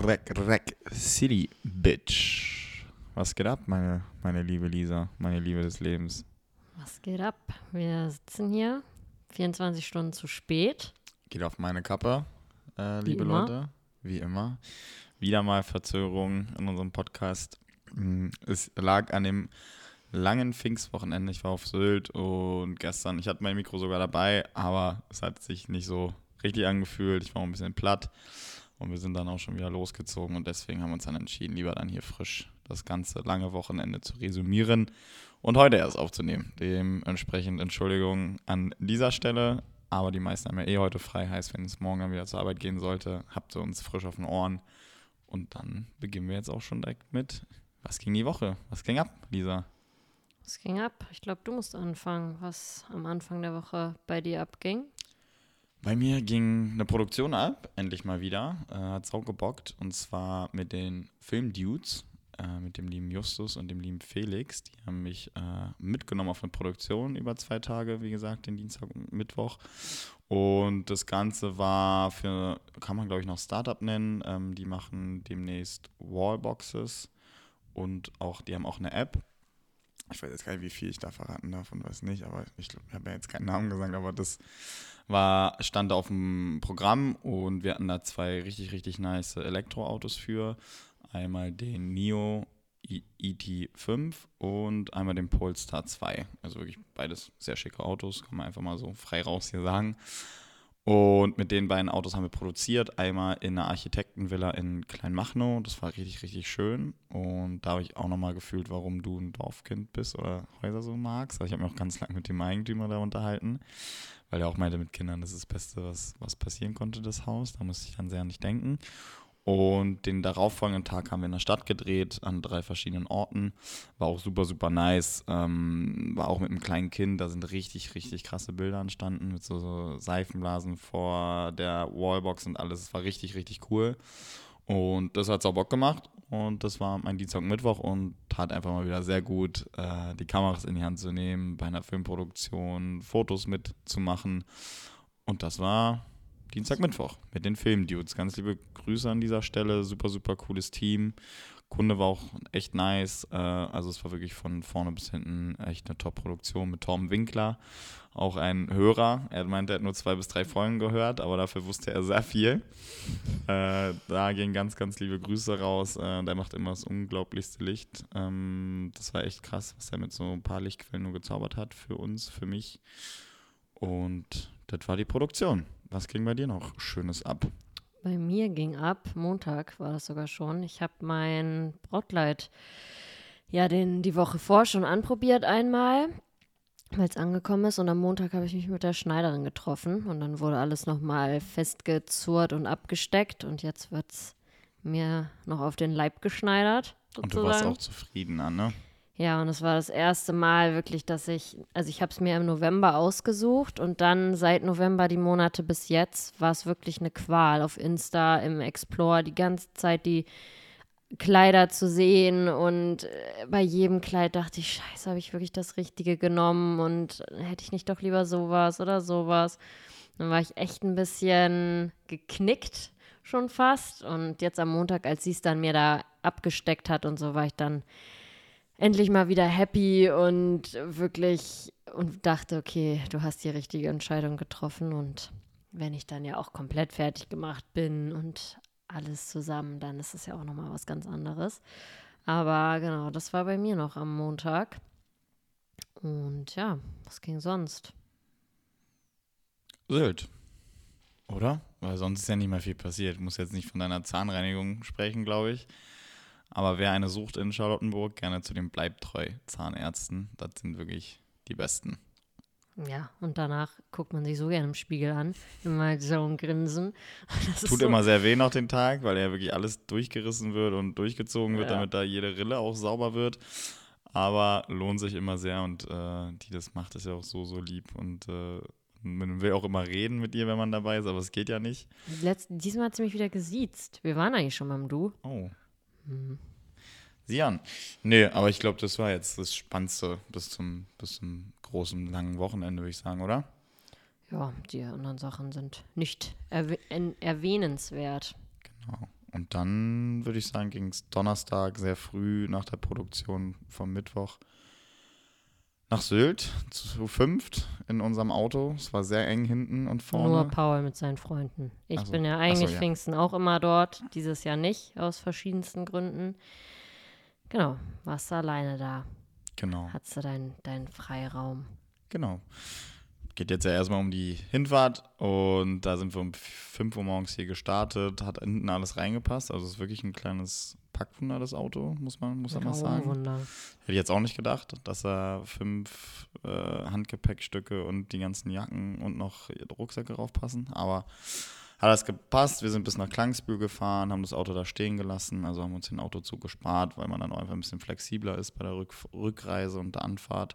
Rec, Rec City, Bitch. Was geht ab, meine, meine liebe Lisa, meine Liebe des Lebens? Was geht ab? Wir sitzen hier 24 Stunden zu spät. Geht auf meine Kappe, äh, liebe immer. Leute. Wie immer. Wieder mal Verzögerung in unserem Podcast. Mm, Es lag an dem langen Pfingstwochenende. Ich war auf Sylt und gestern, ich hatte mein Mikro sogar dabei, aber es hat sich nicht so richtig angefühlt. Ich war ein bisschen platt und wir sind dann auch schon wieder losgezogen und deswegen haben wir uns dann entschieden, lieber dann hier frisch das ganze lange Wochenende zu resümieren und heute erst aufzunehmen. Dementsprechend Entschuldigung an dieser Stelle, aber die meisten haben ja eh heute frei, heißt, wenn es morgen dann wieder zur Arbeit gehen sollte, habt ihr uns frisch auf den Ohren. Und dann beginnen wir jetzt auch schon direkt mit, was ging die Woche? Was ging ab, Lisa? Was ging ab? Ich glaube, du musst anfangen, was am Anfang der Woche bei dir abging. Bei mir ging eine Produktion ab, endlich mal wieder. Äh, hat sau gebockt. Und zwar mit den Filmdudes, äh, mit dem lieben Justus und dem lieben Felix. Die haben mich äh, mitgenommen auf eine Produktion über zwei Tage, wie gesagt, den Dienstag und Mittwoch. Und das Ganze war für, kann man glaube ich noch Startup nennen. Ähm, die machen demnächst Wallboxes und auch, die haben auch eine App. Ich weiß jetzt gar nicht, wie viel ich da verraten darf und was nicht, aber ich habe ja jetzt keinen Namen gesagt, aber das war, stand auf dem Programm und wir hatten da zwei richtig, richtig nice Elektroautos für. Einmal den NIO I- ET5 und einmal den Polestar 2. Also wirklich beides sehr schicke Autos, kann man einfach mal so frei raus hier sagen. Und mit den beiden Autos haben wir produziert. Einmal in einer Architektenvilla in Kleinmachnow. Das war richtig, richtig schön. Und da habe ich auch nochmal gefühlt, warum du ein Dorfkind bist oder Häuser so magst. Also ich habe mich auch ganz lange mit dem Eigentümer da unterhalten, weil er auch meinte, mit Kindern, das ist das Beste, was, was passieren konnte, das Haus. Da musste ich dann sehr nicht denken. Und den darauffolgenden Tag haben wir in der Stadt gedreht, an drei verschiedenen Orten. War auch super, super nice. Ähm, war auch mit einem kleinen Kind, da sind richtig, richtig krasse Bilder entstanden, mit so, so Seifenblasen vor der Wallbox und alles. Es war richtig, richtig cool. Und das hat sau Bock gemacht. Und das war mein Dienstag Mittwoch und tat einfach mal wieder sehr gut, äh, die Kameras in die Hand zu nehmen, bei einer Filmproduktion Fotos mitzumachen. Und das war Dienstag, Mittwoch mit den Filmdudes. Ganz liebe Grüße an dieser Stelle. Super, super cooles Team. Kunde war auch echt nice. Äh, also es war wirklich von vorne bis hinten echt eine Top-Produktion mit Tom Winkler. Auch ein Hörer. Er meinte, er hat nur zwei bis drei Folgen gehört, aber dafür wusste er sehr viel. Äh, da gehen ganz, ganz liebe Grüße raus. Äh, der macht immer das unglaublichste Licht. Ähm, das war echt krass, was er mit so ein paar Lichtquellen nur gezaubert hat für uns, für mich. Und das war die Produktion. Was ging bei dir noch Schönes ab? Bei mir ging ab, Montag war das sogar schon. Ich habe mein Brautkleid ja den, die Woche vor schon anprobiert einmal, weil es angekommen ist. Und am Montag habe ich mich mit der Schneiderin getroffen und dann wurde alles nochmal festgezurrt und abgesteckt. Und jetzt wird es mir noch auf den Leib geschneidert. Sozusagen. Und du warst auch zufriedener, ne? Ja, und es war das erste Mal wirklich, dass ich, also ich habe es mir im November ausgesucht und dann seit November die Monate bis jetzt war es wirklich eine Qual auf Insta, im Explore, die ganze Zeit die Kleider zu sehen und äh, bei jedem Kleid dachte ich, scheiße, habe ich wirklich das Richtige genommen und hätte ich nicht doch lieber sowas oder sowas. Dann war ich echt ein bisschen geknickt schon fast und jetzt am Montag, als sie es dann mir da abgesteckt hat und so, war ich dann endlich mal wieder happy und wirklich und dachte, okay, du hast die richtige Entscheidung getroffen und wenn ich dann ja auch komplett fertig gemacht bin und alles zusammen, dann ist es ja auch nochmal was ganz anderes. Aber genau, das war bei mir noch am Montag. Und ja, was ging sonst? Sylt. Oder? Weil sonst ist ja nicht mehr viel passiert. Muss jetzt nicht von deiner Zahnreinigung sprechen, glaube ich. Aber wer eine sucht in Charlottenburg, gerne zu den Bleibtreu Zahnärzten. Das sind wirklich die Besten. Ja, und danach guckt man sich so gerne im Spiegel an, immer so ein Grinsen. Das Tut so, immer sehr weh noch den Tag, weil ja wirklich alles durchgerissen wird und durchgezogen wird, Ja. damit da jede Rille auch sauber wird. Aber lohnt sich immer sehr und äh, die das macht, ist ja auch so, so lieb. Und äh, man will auch immer reden mit ihr, wenn man dabei ist, aber es geht ja nicht. Letzt, diesmal hat sie mich wieder gesiezt. Wir waren eigentlich schon beim Du. Oh. Mhm. Sian. Nee, aber ich glaube, das war jetzt das Spannendste bis zum, bis zum großen, langen Wochenende, würde ich sagen, oder? Ja, die anderen Sachen sind nicht erwäh en- erwähnenswert. Genau. Und dann würde ich sagen, ging es Donnerstag sehr früh nach der Produktion vom Mittwoch nach Sylt zu fünft in unserem Auto. Es war sehr eng hinten und vorne. Nur Paul mit seinen Freunden. Ich so. bin ja Ach so, eigentlich ja. Pfingsten auch immer dort, dieses Jahr nicht, aus verschiedensten Gründen. Genau, warst du alleine da. Genau, Hattest du deinen dein Freiraum. genau. Geht jetzt ja erstmal um die Hinfahrt und da sind wir um 5 Uhr morgens hier gestartet, hat hinten alles reingepasst. Also es ist wirklich ein kleines Packwunder, das Auto, muss man, muss man mal sagen. Wunder. Hätte ich jetzt auch nicht gedacht, dass er fünf äh, Handgepäckstücke und die ganzen Jacken und noch Rucksäcke raufpassen. Aber hat das gepasst. Wir sind bis nach Klangsbühl gefahren, haben das Auto da stehen gelassen. Also haben uns den Autozug gespart, weil man dann auch einfach ein bisschen flexibler ist bei der Rück Rückreise und der Anfahrt.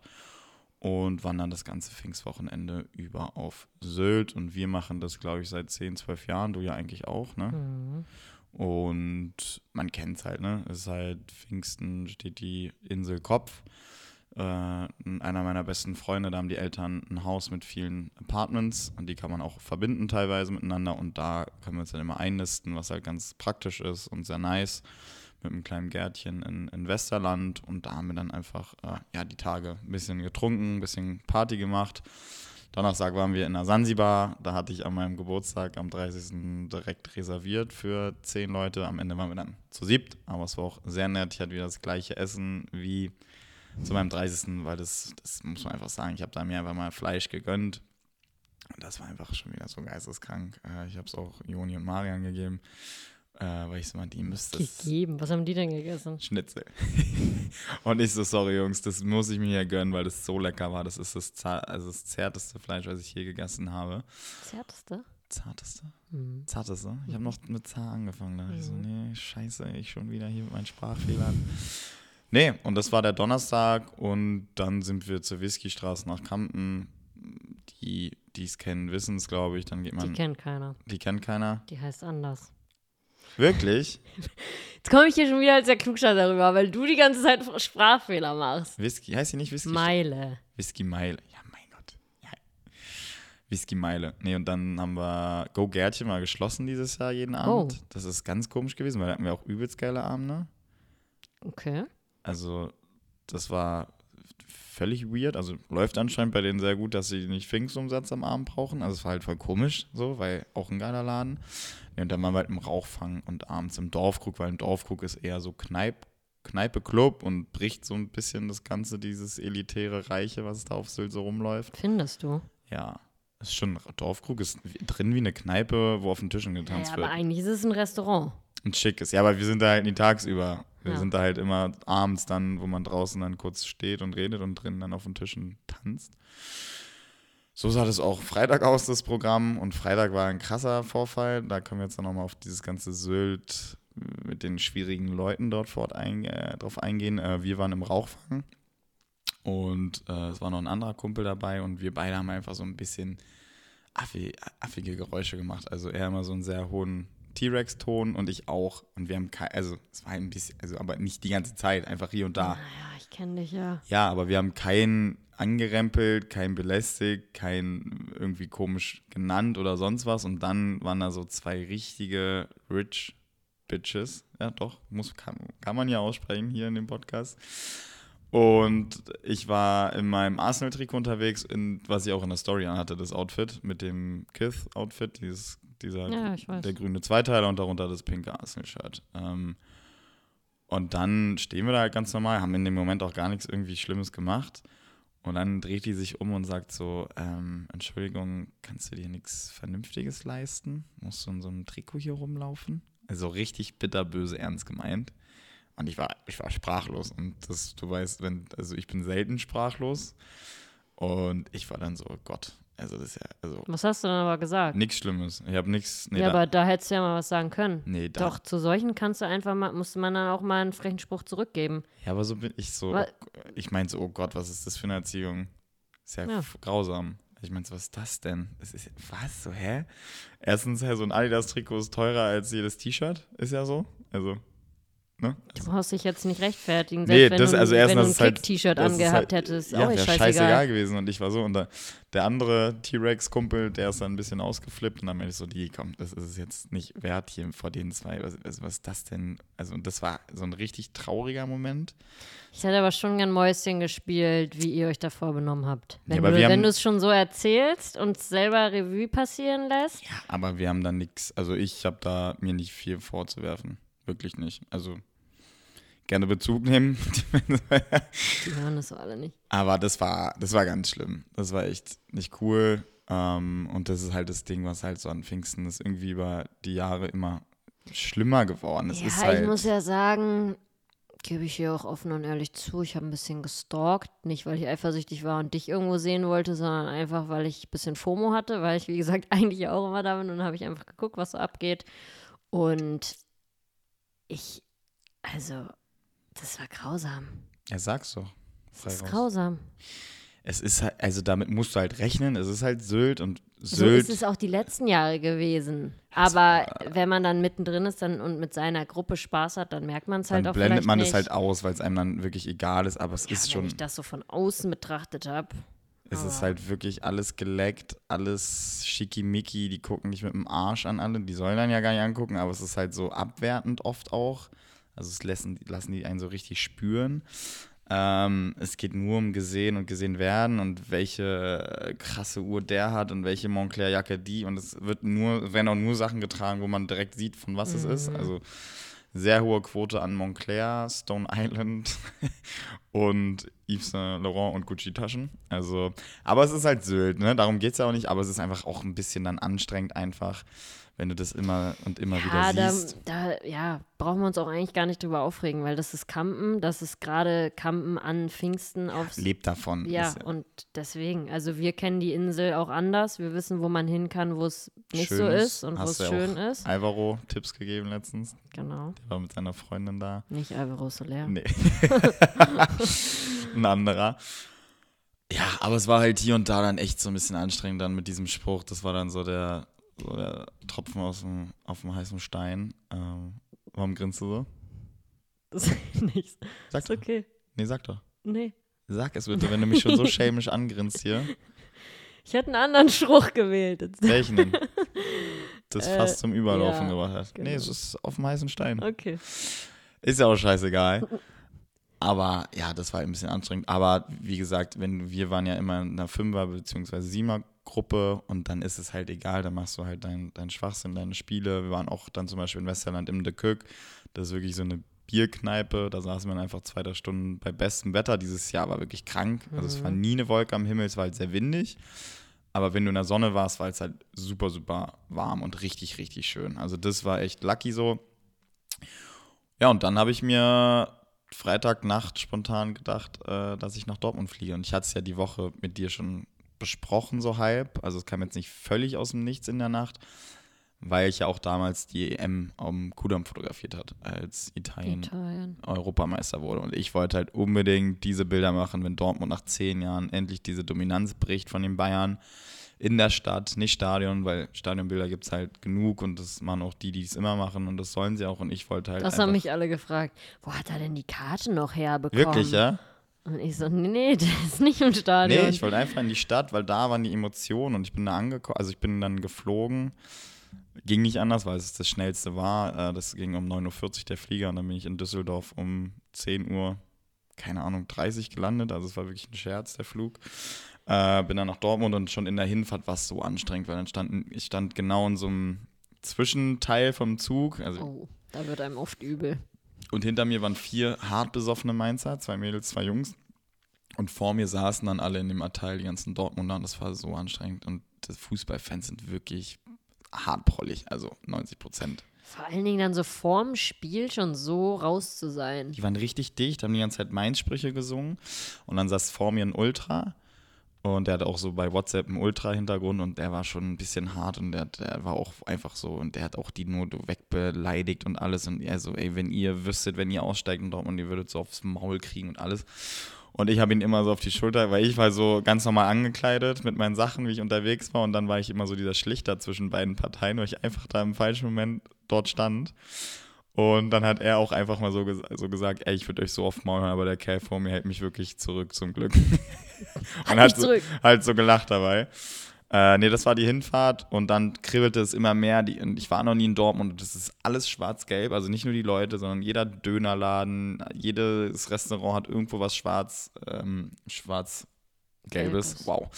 Und wandern das ganze Pfingstwochenende über auf Sylt. Und wir machen das, glaube ich, seit 10, 12 Jahren. Du ja eigentlich auch, ne? Mhm. Und man kennt es halt, ne? Es ist halt Pfingsten steht die Insel Kopf. Äh, einer meiner besten Freunde, da haben die Eltern ein Haus mit vielen Apartments und die kann man auch verbinden teilweise miteinander und da können wir uns dann immer einnisten, was halt ganz praktisch ist und sehr nice mit einem kleinen Gärtchen in, in Westerland und da haben wir dann einfach äh, ja, die Tage ein bisschen getrunken, ein bisschen Party gemacht. Donnerstag waren wir in der Sansibar. Da hatte ich an meinem Geburtstag am 30. direkt reserviert für zehn Leute. Am Ende waren wir dann zu siebt, aber es war auch sehr nett. Ich hatte wieder das gleiche Essen wie zu meinem 30. Weil das, das muss man einfach sagen, ich habe da mir einfach mal Fleisch gegönnt. Und das war einfach schon wieder so geisteskrank. Äh, Ich habe es auch Joni und Marian gegeben, äh, weil ich so meinte, ihr müsst das Gegeben. Was haben die denn gegessen? Schnitzel. und ich so, sorry Jungs, das muss ich mir ja gönnen, weil das so lecker war. Das ist das, za- also das zärteste Fleisch, was ich je gegessen habe. Zärteste? Zarteste? Mhm. Zarteste? Ich habe noch mit Zar angefangen. Da dachte ich so, Mhm. nee, scheiße, ich schon wieder hier mit meinen Sprachfehlern. Nee, und das war der Donnerstag und dann sind wir zur Whiskystraße nach Kampen. Die, die es kennen, wissen es, glaube ich. Dann geht Die man. kennt keiner. die kennt keiner. Die heißt anders. Wirklich? Jetzt komme ich hier schon wieder als der Klugscheißer darüber, weil du die ganze Zeit Sprachfehler machst. Whisky, heißt die nicht Whisky? Meile. Whisky Meile. Ja, mein Gott. Ja. Whisky Meile. Nee, und dann haben wir Go Gärtchen mal geschlossen dieses Jahr jeden Abend. Oh. Das ist ganz komisch gewesen, weil da hatten wir auch übelst geile Abende. Okay. Also, das war völlig weird. Also, läuft anscheinend bei denen sehr gut, dass sie nicht Pfingstumsatz am Abend brauchen. Also, es war halt voll komisch, so, weil auch ein geiler Laden. Nee, und dann waren wir halt im Rauchfang und abends im Dorfkrug, weil ein Dorfkrug ist eher so Kneip, Kneipe, Club und bricht so ein bisschen das Ganze, dieses elitäre Reiche, was da auf Sylt so rumläuft. Findest du? Ja, ist schon, Dorfkrug ist drin wie eine Kneipe, wo auf den Tischen Ja, getanzt aber wird. eigentlich ist es ein Restaurant. Ein schickes. Ja, aber wir sind da halt nie tagsüber. Wir Ja. sind da halt immer abends dann, wo man draußen dann kurz steht und redet und drinnen dann auf den Tischen tanzt. So sah das auch Freitag aus, das Programm. Und Freitag war ein krasser Vorfall. Da können wir jetzt dann nochmal auf dieses ganze Sylt mit den schwierigen Leuten dort fort ein, äh, drauf eingehen. Äh, wir waren im Rauchfang und äh, es war noch ein anderer Kumpel dabei und wir beide haben einfach so ein bisschen affi, affige Geräusche gemacht. Also er immer so einen sehr hohen T-Rex-Ton und ich auch. Und wir haben kein, also es war ein bisschen, also aber nicht die ganze Zeit, einfach hier und da. Naja, ich kenne dich ja. Ja, aber wir haben keinen angerempelt, keinen belästigt, keinen irgendwie komisch genannt oder sonst was. Und dann waren da so zwei richtige Rich Bitches. Ja, doch, muss, kann, kann man ja aussprechen hier in dem Podcast. Und ich war in meinem Arsenal-Trikot unterwegs, in, was ich auch in der Story anhatte, das Outfit mit dem Kith-Outfit, dieses, dieser, Ja, der grüne Zweiteiler und darunter das pinke Arsenal-Shirt. Ähm, und dann stehen wir da halt ganz normal, haben in dem Moment auch gar nichts irgendwie Schlimmes gemacht. Und dann dreht die sich um und sagt so, ähm, Entschuldigung, kannst du dir nichts Vernünftiges leisten? Musst du in so einem Trikot hier rumlaufen? Also richtig bitterböse ernst gemeint. Und ich war, ich war sprachlos. Und das, du weißt, wenn, also ich bin selten sprachlos. Und ich war dann so, Gott, also das ist ja, also Was hast du dann aber gesagt? nichts Schlimmes. Ich habe nichts, nee, ja, da, aber da hättest du ja mal was sagen können. nee, da, Doch, zu solchen kannst du einfach mal, musste man dann auch mal einen frechen Spruch zurückgeben. Ja, aber so bin ich so, Wa- ich meinte so, oh Gott, was ist das für eine Erziehung? Ist ja, Ja. grausam. Ich meinte, so, was ist das denn? Das ist, was, so, hä? Erstens, so ein Adidas-Trikot ist teurer als jedes T-Shirt, ist ja so. Also, ne? Du brauchst dich jetzt nicht rechtfertigen, Nee, selbst wenn das- du, also wenn erstens, du ein halt- Kick-T-Shirt ist angehabt halt- hättest. ja, auch wäre scheißegal. scheißegal. gewesen und ich war so. Und da, der andere T-Rex-Kumpel, der ist dann ein bisschen ausgeflippt und dann meinte ich so, die, komm, das ist es jetzt nicht wert hier vor den zwei. Was, was, was ist das denn? Also, und das war so ein richtig trauriger Moment. Ich hätte aber schon gern Mäuschen gespielt, wie ihr euch davor benommen habt. Wenn Ja, wenn du es schon so erzählst und selber Revue passieren lässt. Ja, aber wir haben da nichts, also ich habe da mir nicht viel vorzuwerfen. Wirklich nicht. Also gerne Bezug nehmen. Die hören das so alle nicht. aber das war, das war ganz schlimm. Das war echt nicht cool. Ähm, und das ist halt das Ding, was halt so an Pfingsten ist irgendwie über die Jahre immer schlimmer geworden. Es ja, ist halt, ich muss ja sagen, gebe ich hier auch offen und ehrlich zu, ich habe ein bisschen gestalkt. Nicht, weil ich eifersüchtig war und dich irgendwo sehen wollte, sondern einfach, weil ich ein bisschen FOMO hatte, weil ich, wie gesagt, eigentlich auch immer da bin und habe ich einfach geguckt, was so abgeht. Und ich, also, das war grausam. ja, sag's doch. Das ist raus. grausam. Es ist halt, also damit musst du halt rechnen. Es ist halt Sylt und So Sylt. ist es auch die letzten Jahre gewesen. Aber wenn man dann mittendrin ist dann und mit seiner Gruppe Spaß hat, dann merkt man es halt dann auch blendet man es halt aus, weil es einem dann wirklich egal ist. Aber es ja, ist wenn schon. ich das so von außen betrachtet habe. Es ist Aber- halt wirklich alles geleckt, alles schickimicki, die gucken dich mit dem Arsch an alle, die sollen dann ja gar nicht angucken, aber es ist halt so abwertend oft auch. Also es lassen, lassen die einen so richtig spüren. Ähm, es geht nur um gesehen und gesehen werden und welche äh, krasse Uhr der hat und welche Montclair-Jacke die und es wird nur, werden auch nur Sachen getragen, wo man direkt sieht, von was es ist. Also sehr hohe Quote an Montclair, Stone Island und Yves Saint Laurent und Gucci-Taschen. Also, aber es ist halt Sylt, ne? Darum geht es ja auch nicht, aber es ist einfach auch ein bisschen dann anstrengend einfach, wenn du das immer und immer Ja, wieder da, siehst. da ja, brauchen wir uns auch eigentlich gar nicht drüber aufregen, weil das ist Campen, das ist gerade Campen an Pfingsten aufs. Lebt davon. Ja, Ist und deswegen, also wir kennen die Insel auch anders. Wir wissen, wo man hin kann, wo es nicht so ist und wo es ja schön ist. Alvaro Tipps gegeben letztens. Genau. Der war mit seiner Freundin da. Nicht Alvaro Soler. Nee. ein anderer. Ja, aber es war halt hier und da dann echt so ein bisschen anstrengend dann mit diesem Spruch. Das war dann so der, so der Tropfen aus dem, auf dem heißen Stein. Ähm, warum grinst du so? Das ist nichts. Sag Ist okay. Nee, sag doch. Nee. Sag es bitte, wenn du mich schon so schelmisch angrinst hier. Ich hätte einen anderen Spruch gewählt. Welchen denn? Das Äh, fast zum Überlaufen ja, gebracht hat. Nee, genau. es ist auf dem heißen Stein. Okay. Ist ja auch scheißegal. Aber ja, das war ein bisschen anstrengend. Aber wie gesagt, wenn wir waren ja immer in einer Fünfer- bzw. Siemer-Gruppe und dann ist es halt egal, dann machst du halt deinen dein Schwachsinn, deine Spiele. Wir waren auch dann zum Beispiel in Westerland im The Cook. Das ist wirklich so eine Bierkneipe. Da saßen wir einfach zwei, drei Stunden bei bestem Wetter. Dieses Jahr war wirklich krank. Also es war nie eine Wolke am Himmel, es war halt sehr windig. Aber wenn du in der Sonne warst, war es halt super, super warm und richtig, richtig schön. Also das war echt lucky so. Ja, und dann habe ich mir Freitagnacht spontan gedacht, äh, dass ich nach Dortmund fliege. Und ich hatte es ja die Woche mit dir schon besprochen, so halb. Also es kam jetzt nicht völlig aus dem Nichts in der Nacht, weil ich ja auch damals die EM am Kudamm fotografiert hat, als Italien Italien. Europameister wurde. Und ich wollte halt unbedingt diese Bilder machen, wenn Dortmund nach zehn Jahren endlich diese Dominanz bricht von den Bayern in der Stadt, nicht Stadion, weil Stadionbilder gibt es halt genug und das machen auch die, die es immer machen und das sollen sie auch. Und ich wollte halt. Das haben mich alle gefragt. Wo hat er denn die Karte noch herbekommen? Wirklich, ja? Und ich so, nee, nee, der ist nicht im Stadion. Nee, ich wollte einfach in die Stadt, weil da waren die Emotionen und ich bin da angekommen, also ich bin dann geflogen. Ging nicht anders, weil es das schnellste war. Äh, Das ging um 9.40 Uhr der Flieger und dann bin ich in Düsseldorf um 10 Uhr, keine Ahnung, 30 gelandet. Also es war wirklich ein Scherz, der Flug. Äh, bin dann nach Dortmund und schon in der Hinfahrt war es so anstrengend, weil dann standen, ich stand genau in so einem Zwischenteil vom Zug. Also oh, da wird einem oft übel. Und hinter mir waren vier hart besoffene Mainzer, zwei Mädels, zwei Jungs. Und vor mir saßen dann alle in dem Abteil, die ganzen Dortmunder. Und das war so anstrengend. Und die Fußballfans sind wirklich hartprollig, also 90 Prozent. Vor allen Dingen dann so vorm Spiel schon so raus zu sein. Die waren richtig dicht, haben die ganze Zeit Mainz-Sprüche gesungen. Und dann saß vor mir ein Ultra. Und der hat auch so bei WhatsApp einen Ultra-Hintergrund und der war schon ein bisschen hart und der, der war auch einfach so und der hat auch die nur wegbeleidigt und alles. Und er so, ey, wenn ihr wüsstet, wenn ihr aussteigt in Dortmund, ihr würdet so aufs Maul kriegen und alles. Und ich habe ihn immer so auf die Schulter, weil ich war so ganz normal angekleidet mit meinen Sachen, wie ich unterwegs war. Und dann war ich immer so dieser Schlichter zwischen beiden Parteien, weil ich einfach da im falschen Moment dort stand. Und dann hat er auch einfach mal so, ges so gesagt, ey, ich würde euch so oft maulen, aber der Kerl vor mir hält mich wirklich zurück, zum Glück. und hat so, halt so gelacht dabei. Äh, nee, das war die Hinfahrt und dann kribbelte es immer mehr. Die, ich war noch nie in Dortmund und das ist alles schwarz-gelb. Also nicht nur die Leute, sondern jeder Dönerladen, jedes Restaurant hat irgendwo was schwarz, ähm, schwarz-gelbes. Wow.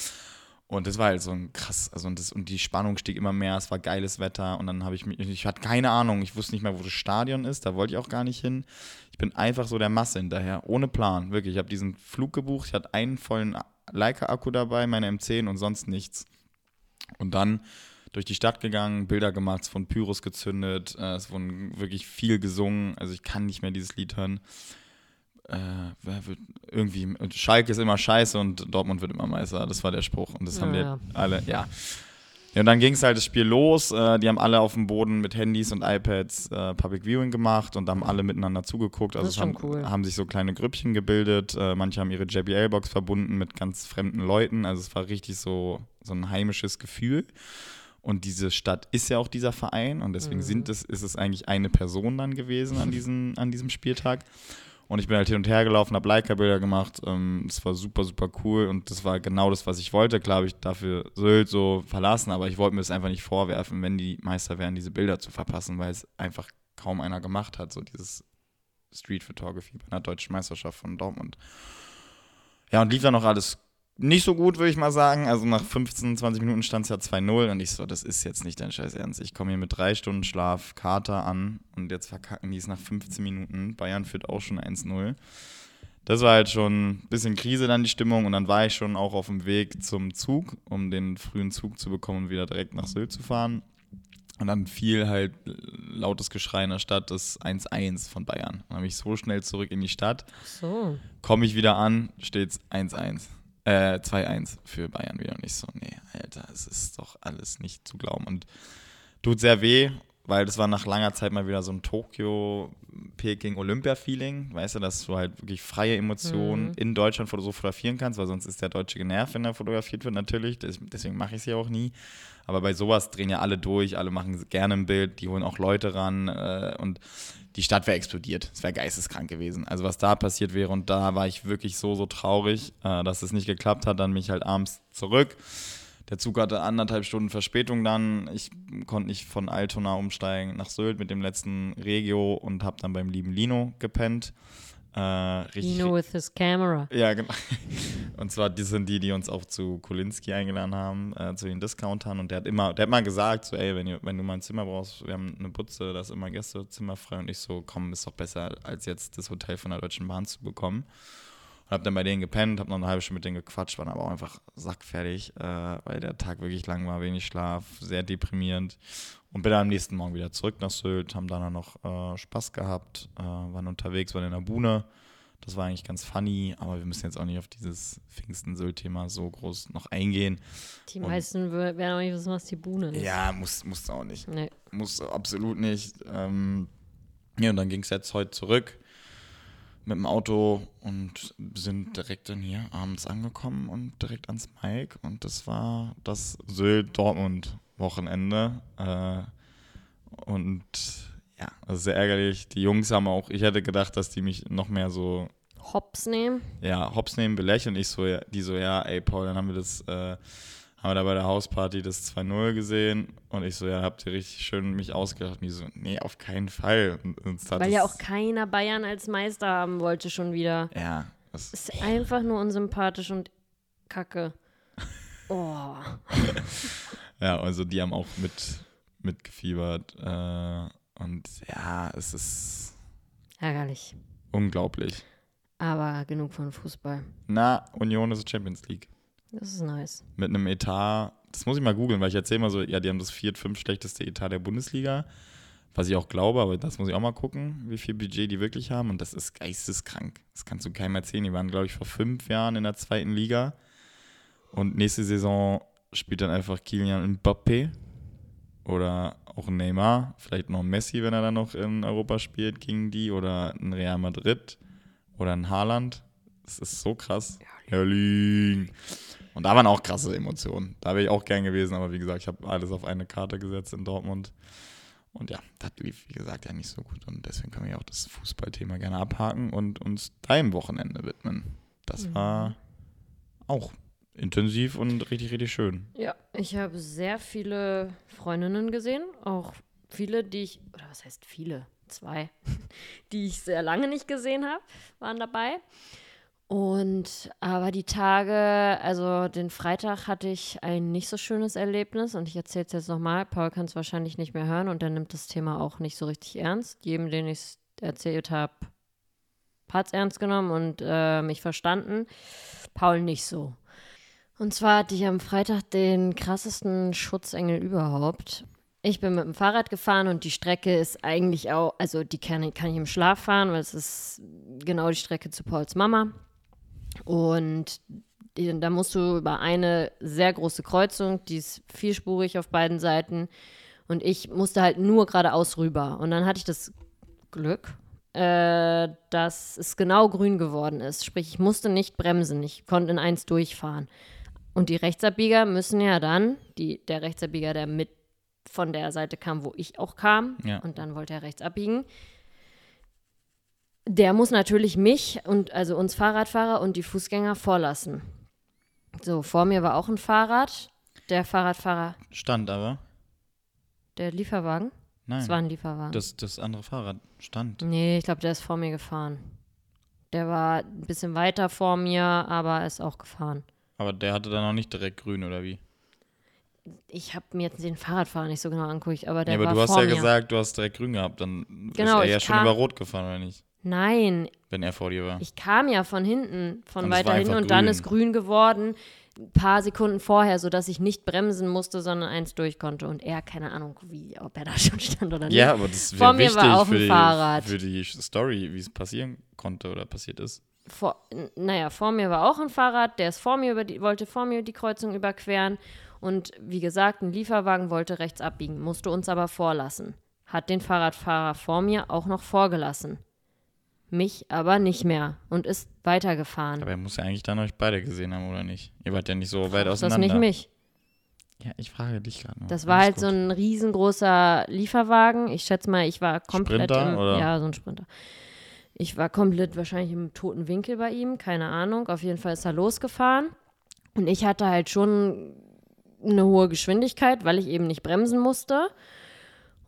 Und das war halt so ein krass, also und, das, und die Spannung stieg immer mehr, es war geiles Wetter und dann habe ich mich, ich hatte keine Ahnung, ich wusste nicht mehr, wo das Stadion ist, da wollte ich auch gar nicht hin. Ich bin einfach so der Masse hinterher, ohne Plan, wirklich. Ich habe diesen Flug gebucht, ich hatte einen vollen Leica-Akku dabei, meine M10 und sonst nichts. Und dann durch die Stadt gegangen, Bilder gemacht, von Pyros gezündet, äh, es wurden wirklich viel gesungen. Also ich kann nicht mehr dieses Lied hören. Äh, irgendwie, Schalke ist immer scheiße und Dortmund wird immer Meister. Das war der Spruch. Und das ja, haben wir ja. alle, ja. Ja, und dann ging es halt das Spiel los. Äh, die haben alle auf dem Boden mit Handys und iPads äh, Public Viewing gemacht und haben alle miteinander zugeguckt. Also es haben, cool. haben, sich so kleine Grüppchen gebildet. Äh, manche haben ihre JBL-Box verbunden mit ganz fremden Leuten. Also es war richtig so, so ein heimisches Gefühl. Und diese Stadt ist ja auch dieser Verein und deswegen mhm. sind es, ist es eigentlich eine Person dann gewesen an, diesen, an diesem Spieltag. Und ich bin halt hin und her gelaufen, habe Leica-Bilder gemacht. Ähm, das war super, super cool und das war genau das, was ich wollte. Klar habe ich dafür Sylt so verlassen, aber ich wollte mir das einfach nicht vorwerfen, wenn die Meister wären, diese Bilder zu verpassen, weil es einfach kaum einer gemacht hat, so dieses Street Photography bei einer deutschen Meisterschaft von Dortmund. Ja, und lief dann noch alles nicht so gut, würde ich mal sagen. Also nach 15, 20 Minuten stand es ja 2-0 und ich so, das ist jetzt nicht dein Scheiß Ernst. Ich komme hier mit drei Stunden Schlaf, Kater an und jetzt verkacken die es nach 15 Minuten. Bayern führt auch schon 1-0. Das war halt schon ein bisschen Krise dann die Stimmung und dann war ich schon auch auf dem Weg zum Zug, um den frühen Zug zu bekommen und wieder direkt nach Sylt zu fahren. Und dann fiel halt lautes Geschrei in der Stadt, das 1-1 von Bayern. Dann habe ich so schnell zurück in die Stadt. So. Komme ich wieder an, steht's 1-1. Äh, 2-1 für Bayern wieder. Und ich so, nee, Alter, es ist doch alles nicht zu glauben. Und tut sehr weh, weil das war nach langer Zeit mal wieder so ein Tokio, Peking, Olympia-Feeling. Weißt du, dass du halt wirklich freie Emotionen mhm. in Deutschland so fotografieren kannst, weil sonst ist der Deutsche genervt, wenn er fotografiert wird, natürlich. Deswegen mache ich es ja auch nie. Aber bei sowas drehen ja alle durch, alle machen gerne ein Bild, die holen auch Leute ran. Äh, und die Stadt wäre explodiert. Es wäre geisteskrank gewesen. Also was da passiert wäre und da war ich wirklich so, so traurig, äh, dass es nicht geklappt hat. Dann bin ich halt abends zurück. Der Zug hatte anderthalb Stunden Verspätung dann. Ich konnte nicht von Altona umsteigen nach Sylt mit dem letzten Regio und habe dann beim lieben Lino gepennt. Äh, richtig, Lino with his camera. Ja, genau. Und zwar, die sind die, die uns auch zu Kolinski eingeladen haben, äh, zu den Discountern. Und der hat immer, der hat mal gesagt, so, ey, wenn, ihr, wenn du mal ein Zimmer brauchst, wir haben eine Butze, da ist immer Gästezimmer frei. Und ich so, komm, ist doch besser, als jetzt das Hotel von der Deutschen Bahn zu bekommen. Und hab dann bei denen gepennt, hab noch eine halbe Stunde mit denen gequatscht, waren aber auch einfach sackfertig, äh, weil der Tag wirklich lang war, wenig Schlaf, sehr deprimierend. Und bin dann am nächsten Morgen wieder zurück nach Sylt, haben dann noch äh, Spaß gehabt, äh, waren unterwegs, waren in der Buhne. Das war eigentlich ganz funny, aber wir müssen jetzt auch nicht auf dieses Pfingsten-Sylt-Thema so groß noch eingehen. Die meisten werden auch nicht wissen, was die Buhne ist. Ja, muss, muss auch nicht. Nee. Muss absolut nicht. Ähm, ja, und dann ging es jetzt heute zurück mit dem Auto und sind direkt dann hier abends angekommen und direkt ans Mike. Und das war das Sylt-Dortmund-Wochenende. Äh, und ja, also sehr ärgerlich. Die Jungs haben auch, ich hätte gedacht, dass die mich noch mehr so. Hops nehmen? Ja, Hops nehmen, belächeln. Ich so, ja, die so, ja, ey, Paul, dann haben wir das, äh, haben wir da bei der Hausparty das 2-0 gesehen und ich so, ja, habt ihr richtig schön mich ausgedacht? Und die so, nee, auf keinen Fall. Weil ja auch keiner Bayern als Meister haben wollte schon wieder. Ja. Das ist einfach nur unsympathisch und kacke. Oh. ja, also die haben auch mit, mitgefiebert. Äh, und ja, es ist. Ärgerlich. Unglaublich. Aber genug von Fußball. Na, Union ist Champions League. Das ist nice. Mit einem Etat, das muss ich mal googeln, weil ich erzähle mal so, ja, die haben das viert, fünf schlechteste Etat der Bundesliga. Was ich auch glaube, aber das muss ich auch mal gucken, wie viel Budget die wirklich haben. Und das ist geisteskrank. Das kannst du keinem erzählen. Die waren, glaube ich, vor fünf Jahren in der zweiten Liga. Und nächste Saison spielt dann einfach Kilian Mbappé oder auch Neymar, vielleicht noch Messi, wenn er dann noch in Europa spielt gegen die oder ein Real Madrid oder ein Haaland. Das ist so krass. Erling. Und da waren auch krasse Emotionen. Da wäre ich auch gern gewesen, aber wie gesagt, ich habe alles auf eine Karte gesetzt in Dortmund. Und ja, das lief, wie gesagt, ja nicht so gut. Und deswegen können wir ja auch das Fußballthema gerne abhaken und uns deinem Wochenende widmen. Das Mhm. war auch intensiv und richtig, richtig schön. Ja, ich habe sehr viele Freundinnen gesehen, auch viele, die ich, oder was heißt viele? Zwei, die ich sehr lange nicht gesehen habe, waren dabei. Und aber die Tage, also den Freitag hatte ich ein nicht so schönes Erlebnis und ich erzähle es jetzt nochmal. Paul kann es wahrscheinlich nicht mehr hören und er nimmt das Thema auch nicht so richtig ernst. Jedem, den ich es erzählt habe, hat es ernst genommen und äh, mich verstanden. Paul nicht so. Und zwar hatte ich am Freitag den krassesten Schutzengel überhaupt. Ich bin mit dem Fahrrad gefahren und die Strecke ist eigentlich auch, also die kann, kann ich im Schlaf fahren, weil es ist genau die Strecke zu Pauls Mama. Und da musst du über eine sehr große Kreuzung, die ist vierspurig auf beiden Seiten. Und ich musste halt nur geradeaus rüber. Und dann hatte ich das Glück, äh, dass es genau grün geworden ist. Sprich, ich musste nicht bremsen. Ich konnte in eins durchfahren. Und die Rechtsabbieger müssen ja dann, die, der Rechtsabbieger, der mit von der Seite kam, wo ich auch kam, Ja. und dann wollte er rechts abbiegen, der muss natürlich mich und also uns Fahrradfahrer und die Fußgänger vorlassen. So, vor mir war auch ein Fahrrad. Der Fahrradfahrer, Stand aber. der Lieferwagen. Nein. Das war ein Lieferwagen. das, das andere Fahrrad stand. Nee, ich glaube, der ist vor mir gefahren. Der war ein bisschen weiter vor mir, aber ist auch gefahren. Aber der hatte dann noch nicht direkt grün, oder wie? Ich habe mir jetzt den Fahrradfahrer nicht so genau angeguckt, aber der ja, aber war du hast vor ja mir. gesagt, du hast direkt grün gehabt. Dann Genau, ist er ja schon über Rot gefahren, oder nicht? Nein, Wenn er vor dir war. ich kam ja von hinten, von Und weiter hinten und dann grün. ist grün geworden, ein paar Sekunden vorher, sodass ich nicht bremsen musste, sondern eins durch konnte. Und er, keine Ahnung, wie, ob er da schon stand oder nicht. ja, aber das Vor wäre mir wichtig war ein die, Fahrrad. für die Story, wie es passieren konnte oder passiert ist. vor, naja, vor mir war auch ein Fahrrad, der ist vor mir über die, wollte vor mir die Kreuzung überqueren. Und wie gesagt, ein Lieferwagen wollte rechts abbiegen, musste uns aber vorlassen. Hat den Fahrradfahrer vor mir auch noch vorgelassen. Mich aber nicht mehr und ist weitergefahren. Aber er muss ja eigentlich dann euch beide gesehen haben, oder nicht? Ihr wart ja nicht so weit ist auseinander. das nicht mich? Ja, ich frage dich gerade. Das war halt so ein riesengroßer Lieferwagen. Ich schätze mal, ich war komplett Sprinter, im, oder? ja, so ein Sprinter. Ich war komplett wahrscheinlich im toten Winkel bei ihm, keine Ahnung. Auf jeden Fall ist er losgefahren und ich hatte halt schon eine hohe Geschwindigkeit, weil ich eben nicht bremsen musste.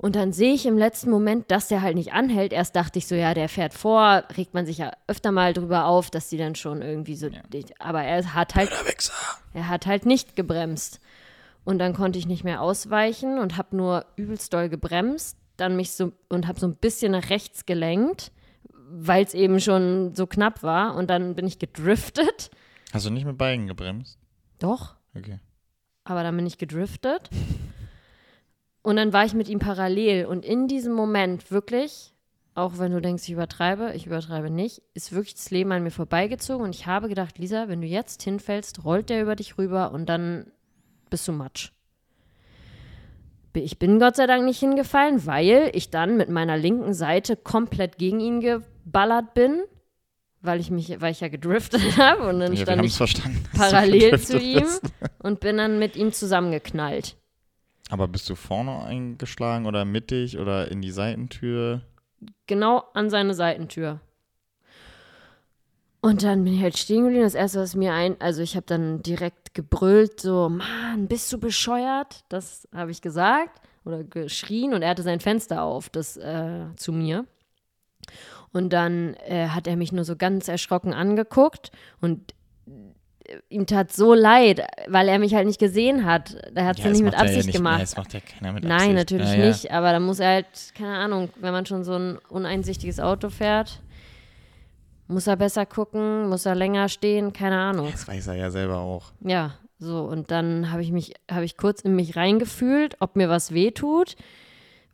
Und dann sehe ich im letzten Moment, dass der halt nicht anhält. Erst dachte ich so, ja, der fährt vor, regt man sich ja öfter mal drüber auf, dass die dann schon irgendwie so. Aber er hat halt er hat halt nicht gebremst. Und dann konnte ich nicht mehr ausweichen und habe nur übelst doll gebremst, dann mich so und habe so ein bisschen nach rechts gelenkt, weil es eben schon so knapp war und dann bin ich gedriftet. Hast du nicht mit beiden gebremst? Doch, Okay. aber dann bin ich gedriftet. Und dann war ich mit ihm parallel und in diesem Moment wirklich, auch wenn du denkst, ich übertreibe, ich übertreibe nicht, ist wirklich das Leben an mir vorbeigezogen und ich habe gedacht, Lisa, wenn du jetzt hinfällst, rollt der über dich rüber und dann bist du Matsch. Ich bin Gott sei Dank nicht hingefallen, weil ich dann mit meiner linken Seite komplett gegen ihn geballert bin, weil ich mich, weil ich ja gedriftet habe und dann Ja, stand ich parallel zu ihm und bin dann mit ihm zusammengeknallt. Aber bist du vorne eingeschlagen oder mittig oder in die Seitentür? Genau an seine Seitentür. Und dann bin ich halt stehen geblieben. Das erste, was mir ein, also ich habe dann direkt gebrüllt, so, Mann, bist du bescheuert? Das habe ich gesagt oder geschrien und er hatte sein Fenster auf, das äh, zu mir. Und dann äh, hat er mich nur so ganz erschrocken angeguckt und ihm tat so leid, weil er mich halt nicht gesehen hat. Er hat es ja, das nicht mit ja Absicht nicht, gemacht. Nee, das macht ja keiner mit Nein, Absicht. natürlich ja, ja. nicht, aber da muss er halt, keine Ahnung, wenn man schon so ein uneinsichtiges Auto fährt, muss er besser gucken, muss er länger stehen, keine Ahnung. Das weiß er ja selber auch. Ja, so und dann habe ich mich, habe ich kurz in mich reingefühlt, ob mir was wehtut.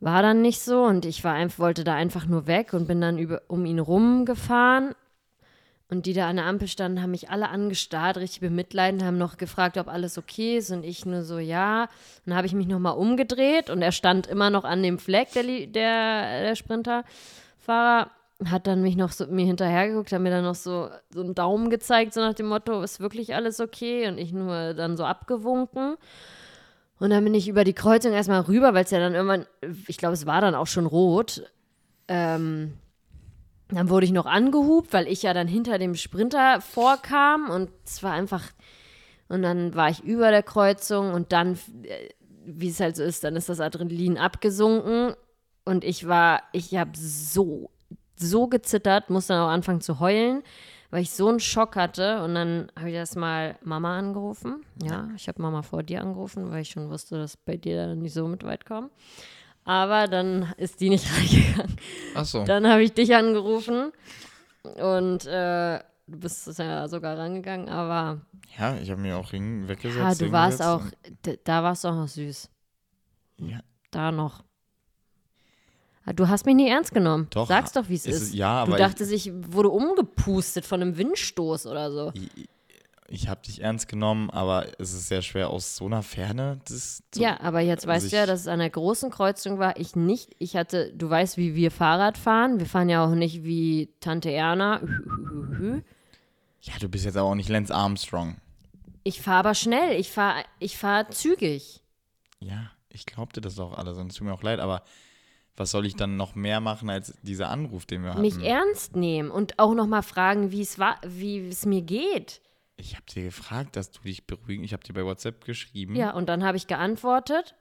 War dann nicht so und ich war wollte da einfach nur weg und bin dann über, um ihn rumgefahren Und die da an der Ampel standen, haben mich alle angestarrt, richtig bemitleidend, haben noch gefragt, ob alles okay ist. Und ich nur so, ja. Dann habe ich mich nochmal umgedreht und er stand immer noch an dem Fleck, der, der, der Sprinterfahrer. Hat dann mich noch so mir hinterhergeguckt, hat mir dann noch so, so einen Daumen gezeigt, so nach dem Motto, ist wirklich alles okay? Und ich nur dann so abgewunken. Und dann bin ich über die Kreuzung erstmal rüber, weil es ja dann irgendwann, ich glaube, es war dann auch schon rot. Ähm, dann wurde ich noch angehupt, weil ich ja dann hinter dem Sprinter vorkam und es war einfach. Und dann war ich über der Kreuzung und dann, äh, wie es halt so ist, dann ist das Adrenalin abgesunken und ich war, ich habe so, so gezittert, musste dann auch anfangen zu heulen, weil ich so einen Schock hatte. Und dann habe ich erstmal Mama angerufen. Ja, ich habe Mama vor dir angerufen, weil ich schon wusste, dass bei dir dann nicht so mit weit kommen. Aber dann ist die nicht reingegangen. Ach so. Dann habe ich dich angerufen und äh, du bist ja sogar rangegangen, aber. Ja, ich habe mir auch hin weggesetzt. Ja, du warst auch, da warst du auch noch süß. Ja. Da noch. Ah, du hast mich nie ernst genommen. Doch. Sag's doch, wie es ist. Ja, du aber dachtest, ich, ich wurde umgepustet von einem Windstoß oder so. ich, ich habe dich ernst genommen, aber es ist sehr schwer aus so einer Ferne das zu, Ja, aber jetzt also weißt du ja, dass es an der großen Kreuzung war. Ich nicht. Ich hatte, du weißt, wie wir Fahrrad fahren. Wir fahren ja auch nicht wie Tante Erna. Ja, du bist jetzt aber auch nicht Lance Armstrong. Ich fahre aber schnell. Ich fahre ich fahr zügig. Ja, ich glaubte das auch alles und es tut mir auch leid, aber was soll ich dann noch mehr machen als dieser Anruf, den wir hatten? Mich ernst nehmen und auch noch mal fragen, wie es war, wie es mir geht. Ich habe dir gefragt, dass du dich beruhigen. Ich habe dir bei WhatsApp geschrieben. Ja, und dann habe ich geantwortet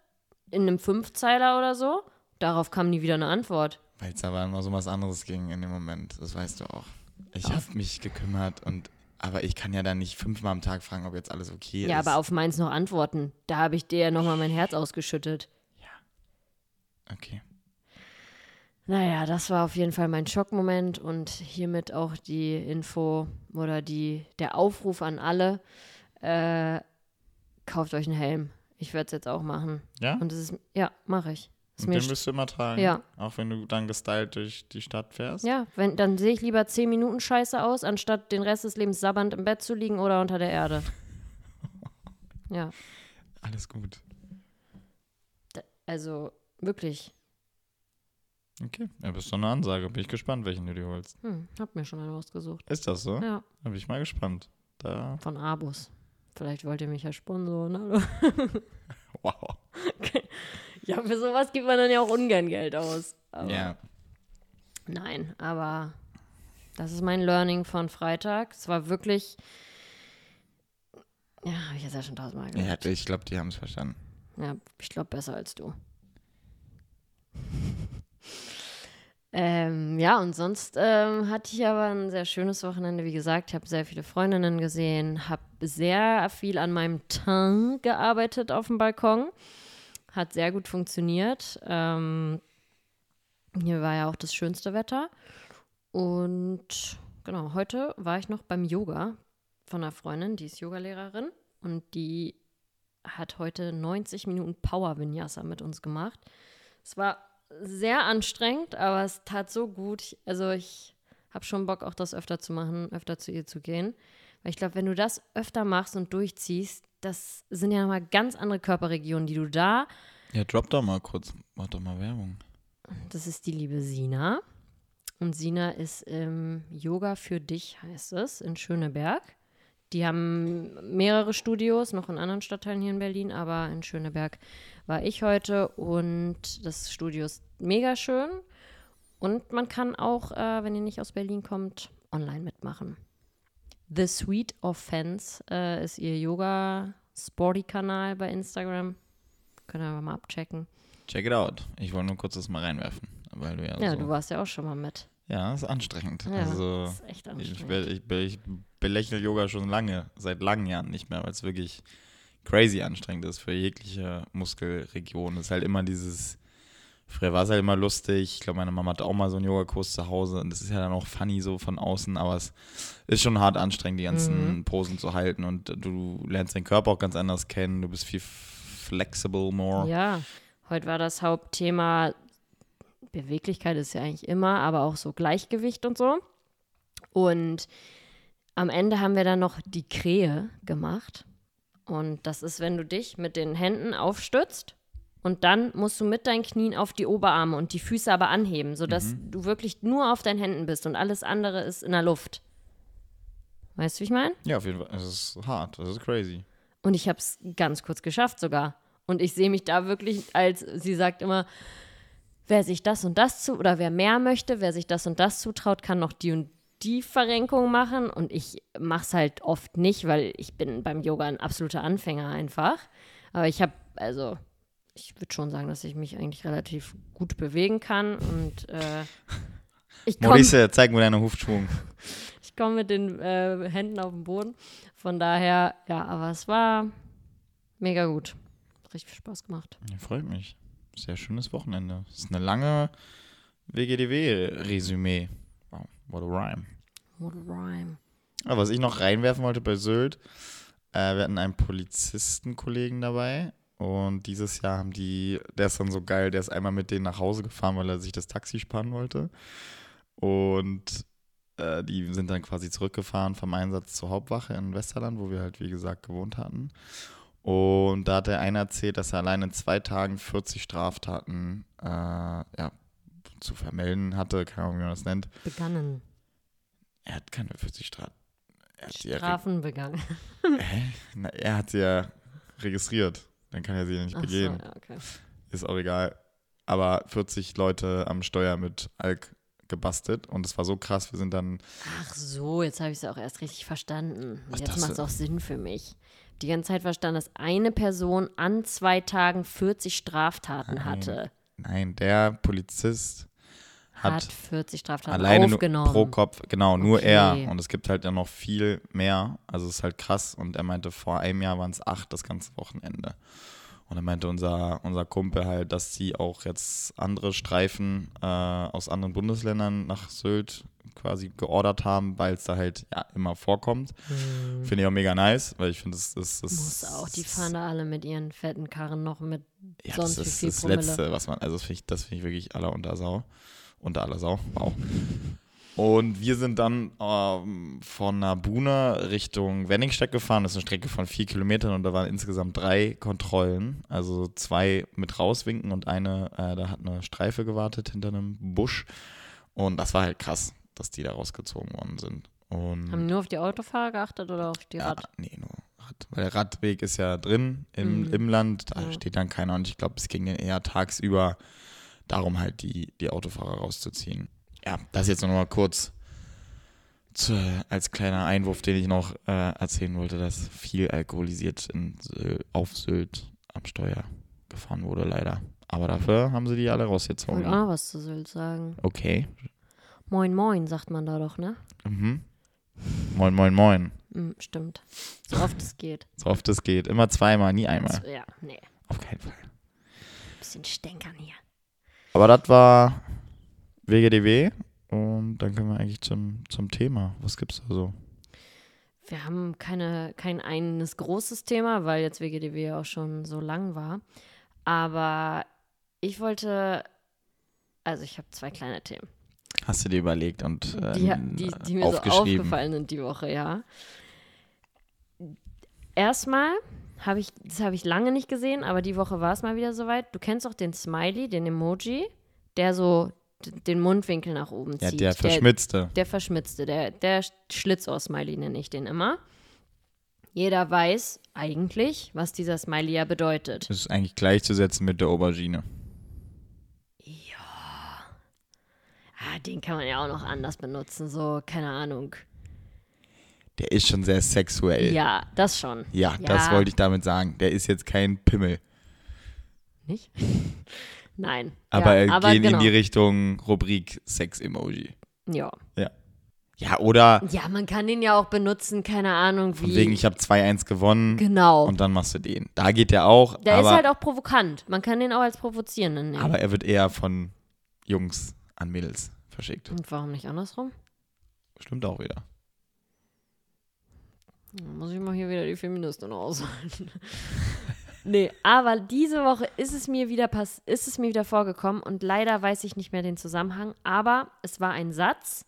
in einem Fünfzeiler oder so. Darauf kam nie wieder eine Antwort. Weil es aber immer so was anderes ging in dem Moment. Das weißt du auch. Ich habe mich gekümmert und aber ich kann ja dann nicht fünfmal am Tag fragen, ob jetzt alles okay Ja, ist. aber auf meins noch antworten. Da habe ich dir ja noch mal mein Herz ausgeschüttet. okay. Naja, das war auf jeden Fall mein Schockmoment und hiermit auch die Info oder die, der Aufruf an alle. Äh, kauft euch einen Helm. Ich werde es jetzt auch machen. Ja? Und es ist, ja, mache ich. Und den st- müsst du immer tragen. Ja. Auch wenn du dann gestylt durch die Stadt fährst. ja, wenn, dann sehe ich lieber 10 Minuten scheiße aus, anstatt den Rest des Lebens sabbernd im Bett zu liegen oder unter der Erde. Ja, Alles gut. also wirklich. Okay. Ja, bist doch eine Ansage. Bin ich gespannt, welchen du dir holst. Hm, hab mir schon einen ausgesucht. Ist das so? Ja, Da bin ich mal gespannt. Da. von Abus. Vielleicht wollt ihr mich ja sponsoren. Hallo. Wow. Ja, für sowas gibt man dann ja auch ungern Geld aus. Aber Ja. Nein, aber das ist mein Learning von Freitag. Es war wirklich. Ja, habe ich jetzt ja schon tausendmal ja. gesagt. Ich glaube, die haben es verstanden. Ja, ich glaube besser als du. Ähm, ja, und sonst ähm, hatte ich aber ein sehr schönes Wochenende. Wie gesagt, ich habe sehr viele Freundinnen gesehen, habe sehr viel an meinem Teint gearbeitet auf dem Balkon. Hat sehr gut funktioniert. Ähm, hier war ja auch das schönste Wetter. Und genau, heute war ich noch beim Yoga von einer Freundin, die ist Yogalehrerin und die hat heute 90 Minuten Power Vinyasa mit uns gemacht. Es war sehr anstrengend, aber es tat so gut. Ich, also ich habe schon Bock, auch das öfter zu machen, öfter zu ihr zu gehen. Weil ich glaube, wenn du das öfter machst und durchziehst, das sind ja nochmal ganz andere Körperregionen, die du da Ja, drop doch mal kurz. Mach doch mal Werbung. Das ist die liebe Sina. Und Sina ist im Yoga für dich, heißt es, in Schöneberg. Die haben mehrere Studios, noch in anderen Stadtteilen hier in Berlin, aber in Schöneberg war ich heute und das Studio ist mega schön. Und man kann auch, äh, wenn ihr nicht aus Berlin kommt, online mitmachen. The Sweet Offense äh, ist ihr Yoga-Sporty-Kanal bei Instagram. Könnt ihr aber mal abchecken. Check it out. Ich wollte nur kurz das mal reinwerfen. Weil du ja, Ja, so. du warst ja auch schon mal mit. Ja, ist anstrengend. Ja, also, das ist echt ich, anstrengend. ich, be- ich belächle Yoga schon lange, seit langen Jahren nicht mehr, weil es wirklich crazy anstrengend ist für jegliche Muskelregion. Es ist halt immer dieses, früher war es halt immer lustig. Ich glaube, meine Mama hat auch mal so einen Yogakurs zu Hause und das ist ja dann auch funny so von außen, aber es ist schon hart anstrengend, die ganzen Mhm. Posen zu halten und du lernst deinen Körper auch ganz anders kennen. Du bist viel flexible more. Ja, heute war das Hauptthema Beweglichkeit ist ja eigentlich immer, aber auch so Gleichgewicht und so. Und am Ende haben wir dann noch die Krähe gemacht. Und das ist, wenn du dich mit den Händen aufstützt und dann musst du mit deinen Knien auf die Oberarme und die Füße aber anheben, sodass du wirklich nur auf deinen Händen bist und alles andere ist in der Luft. Weißt du, wie ich meine? Ja, auf jeden Fall. Das ist hart. Das ist crazy. Und ich habe es ganz kurz geschafft sogar. Und ich sehe mich da wirklich als, sie sagt immer, wer sich das und das zu, oder wer mehr möchte, wer sich das und das zutraut, kann noch die und die Verrenkung machen. Und ich mache es halt oft nicht, weil ich bin beim Yoga ein absoluter Anfänger einfach. Aber ich habe, also, ich würde schon sagen, dass ich mich eigentlich relativ gut bewegen kann. Und äh, ich komme Maurice, zeig mir deinen Hufschwung. ich komm mit den äh, Händen auf den Boden. Von daher, ja, aber es war mega gut. Richtig viel Spaß gemacht. Ja, freut mich. Sehr schönes Wochenende. Das ist eine lange WGDW-Resümee. What a rhyme. What a rhyme. Aber was ich noch reinwerfen wollte bei Sylt, äh, wir hatten einen Polizistenkollegen dabei und dieses Jahr haben die, der ist dann so geil, der ist einmal mit denen nach Hause gefahren, weil er sich das Taxi sparen wollte. Und äh, die sind dann quasi zurückgefahren vom Einsatz zur Hauptwache in Westerland, wo wir halt, wie gesagt, gewohnt hatten. Und da hat der eine erzählt, dass er allein in zwei Tagen 40 Straftaten äh, ja, zu vermelden hatte, keine Ahnung, wie man das nennt. Begannen. Er hat keine 40 Strafen. Er hat sie ja Strafen begangen. Hä? Na, er hat sie ja registriert. Dann kann er sie ja nicht Ach so, begehen. ja, okay. Ist auch egal. Aber 40 Leute am Steuer mit Alk gebastelt und es war so krass. Wir sind dann, Ach so, jetzt habe ich es auch erst richtig verstanden. Was jetzt macht es auch Sinn für mich. Die ganze Zeit verstanden, dass eine Person an zwei Tagen 40 Straftaten Nein, hatte. Nein, der Polizist hat, Hat 40 Straftaten alleine aufgenommen. pro Kopf, genau, nur Okay. er. Und es gibt halt dann noch viel mehr. Also es ist halt krass. Und er meinte, vor einem Jahr waren es acht das ganze Wochenende. Und dann meinte unser, unser Kumpel halt, dass sie auch jetzt andere Streifen äh, aus anderen Bundesländern nach Sylt quasi geordert haben, weil es da halt ja, immer vorkommt. Finde ich auch mega nice, weil ich finde, das Hm. Muss auch. Die fahren da alle mit ihren fetten Karren noch mit ja, sonst das ist viel das Promille. Letzte, was man, also das finde ich, das finde ich wirklich aller unter Sau. Unter aller Sau, wow. Und wir sind dann ähm, von Nabuna Richtung Wenningstedt gefahren. Das ist eine Strecke von vier Kilometern und da waren insgesamt drei Kontrollen. Also zwei mit rauswinken und eine, äh, da hat eine Streife gewartet hinter einem Busch. Und das war halt krass, dass die da rausgezogen worden sind. Und Haben nur auf die Autofahrer geachtet oder auf die ja, Rad? nee, nur Rad. Weil der Radweg ist ja drin im, Mhm. im Land, da Ja. steht dann keiner und ich glaube, es ging dann eher tagsüber darum, halt die, die Autofahrer rauszuziehen. Ja, das jetzt noch mal kurz zu, als kleiner Einwurf, den ich noch äh, erzählen wollte, dass viel alkoholisiert in Sylt, auf Sylt am Steuer gefahren wurde, leider. Aber dafür haben sie die alle Ich rausgezogen. wollte auch noch was zu Sylt sagen. Okay. Moin, moin, sagt man da doch, ne? Mhm. Moin, moin, moin. Hm, stimmt. So oft es geht. So oft es geht. Immer zweimal, nie einmal. Ja, nee. Auf keinen Fall. Bisschen stänkern hier. Aber das war WGDW und dann können wir eigentlich zum, zum Thema. Was gibt's da so? Wir haben keine, kein eines großes Thema, weil jetzt WGDW ja auch schon so lang war. Aber ich wollte, also ich habe zwei kleine Themen, Hast du dir überlegt und die, ähm, die, die mir so aufgefallen sind die Woche, ja. Erstmal habe ich, das habe ich lange nicht gesehen, aber die Woche war es mal wieder soweit. Du kennst auch den Smiley, den Emoji, der so den Mundwinkel nach oben ja, zieht. der verschmitzte. Der verschmitzte, der, der Schlitzohr-Smiley nenne ich den immer. Jeder weiß eigentlich, was dieser Smiley ja bedeutet. Das ist eigentlich gleichzusetzen mit der Aubergine. Ah, den kann man ja auch noch anders benutzen, so, keine Ahnung. Der ist schon sehr sexuell. Ja, das schon. Ja, das Ja. wollte ich damit sagen. Der ist jetzt kein Pimmel. Nicht? Nein. Aber ja, er aber gehen genau. in die Richtung Rubrik Sex-Emoji. Ja. Ja, oder ja, man kann den ja auch benutzen, keine Ahnung, von wie. wegen, ich habe 2-1 gewonnen genau. und dann machst du den. Da geht der auch, Der aber, ist halt auch provokant. Man kann den auch als provozierenden nehmen. aber er wird eher von Jungs an Mädels verschickt. Und warum nicht andersrum? Stimmt auch wieder. Muss ich mal hier wieder die Feministin aushalten. nee, aber diese Woche ist es mir wieder pass ist es mir wieder vorgekommen und leider weiß ich nicht mehr den Zusammenhang, aber es war ein Satz,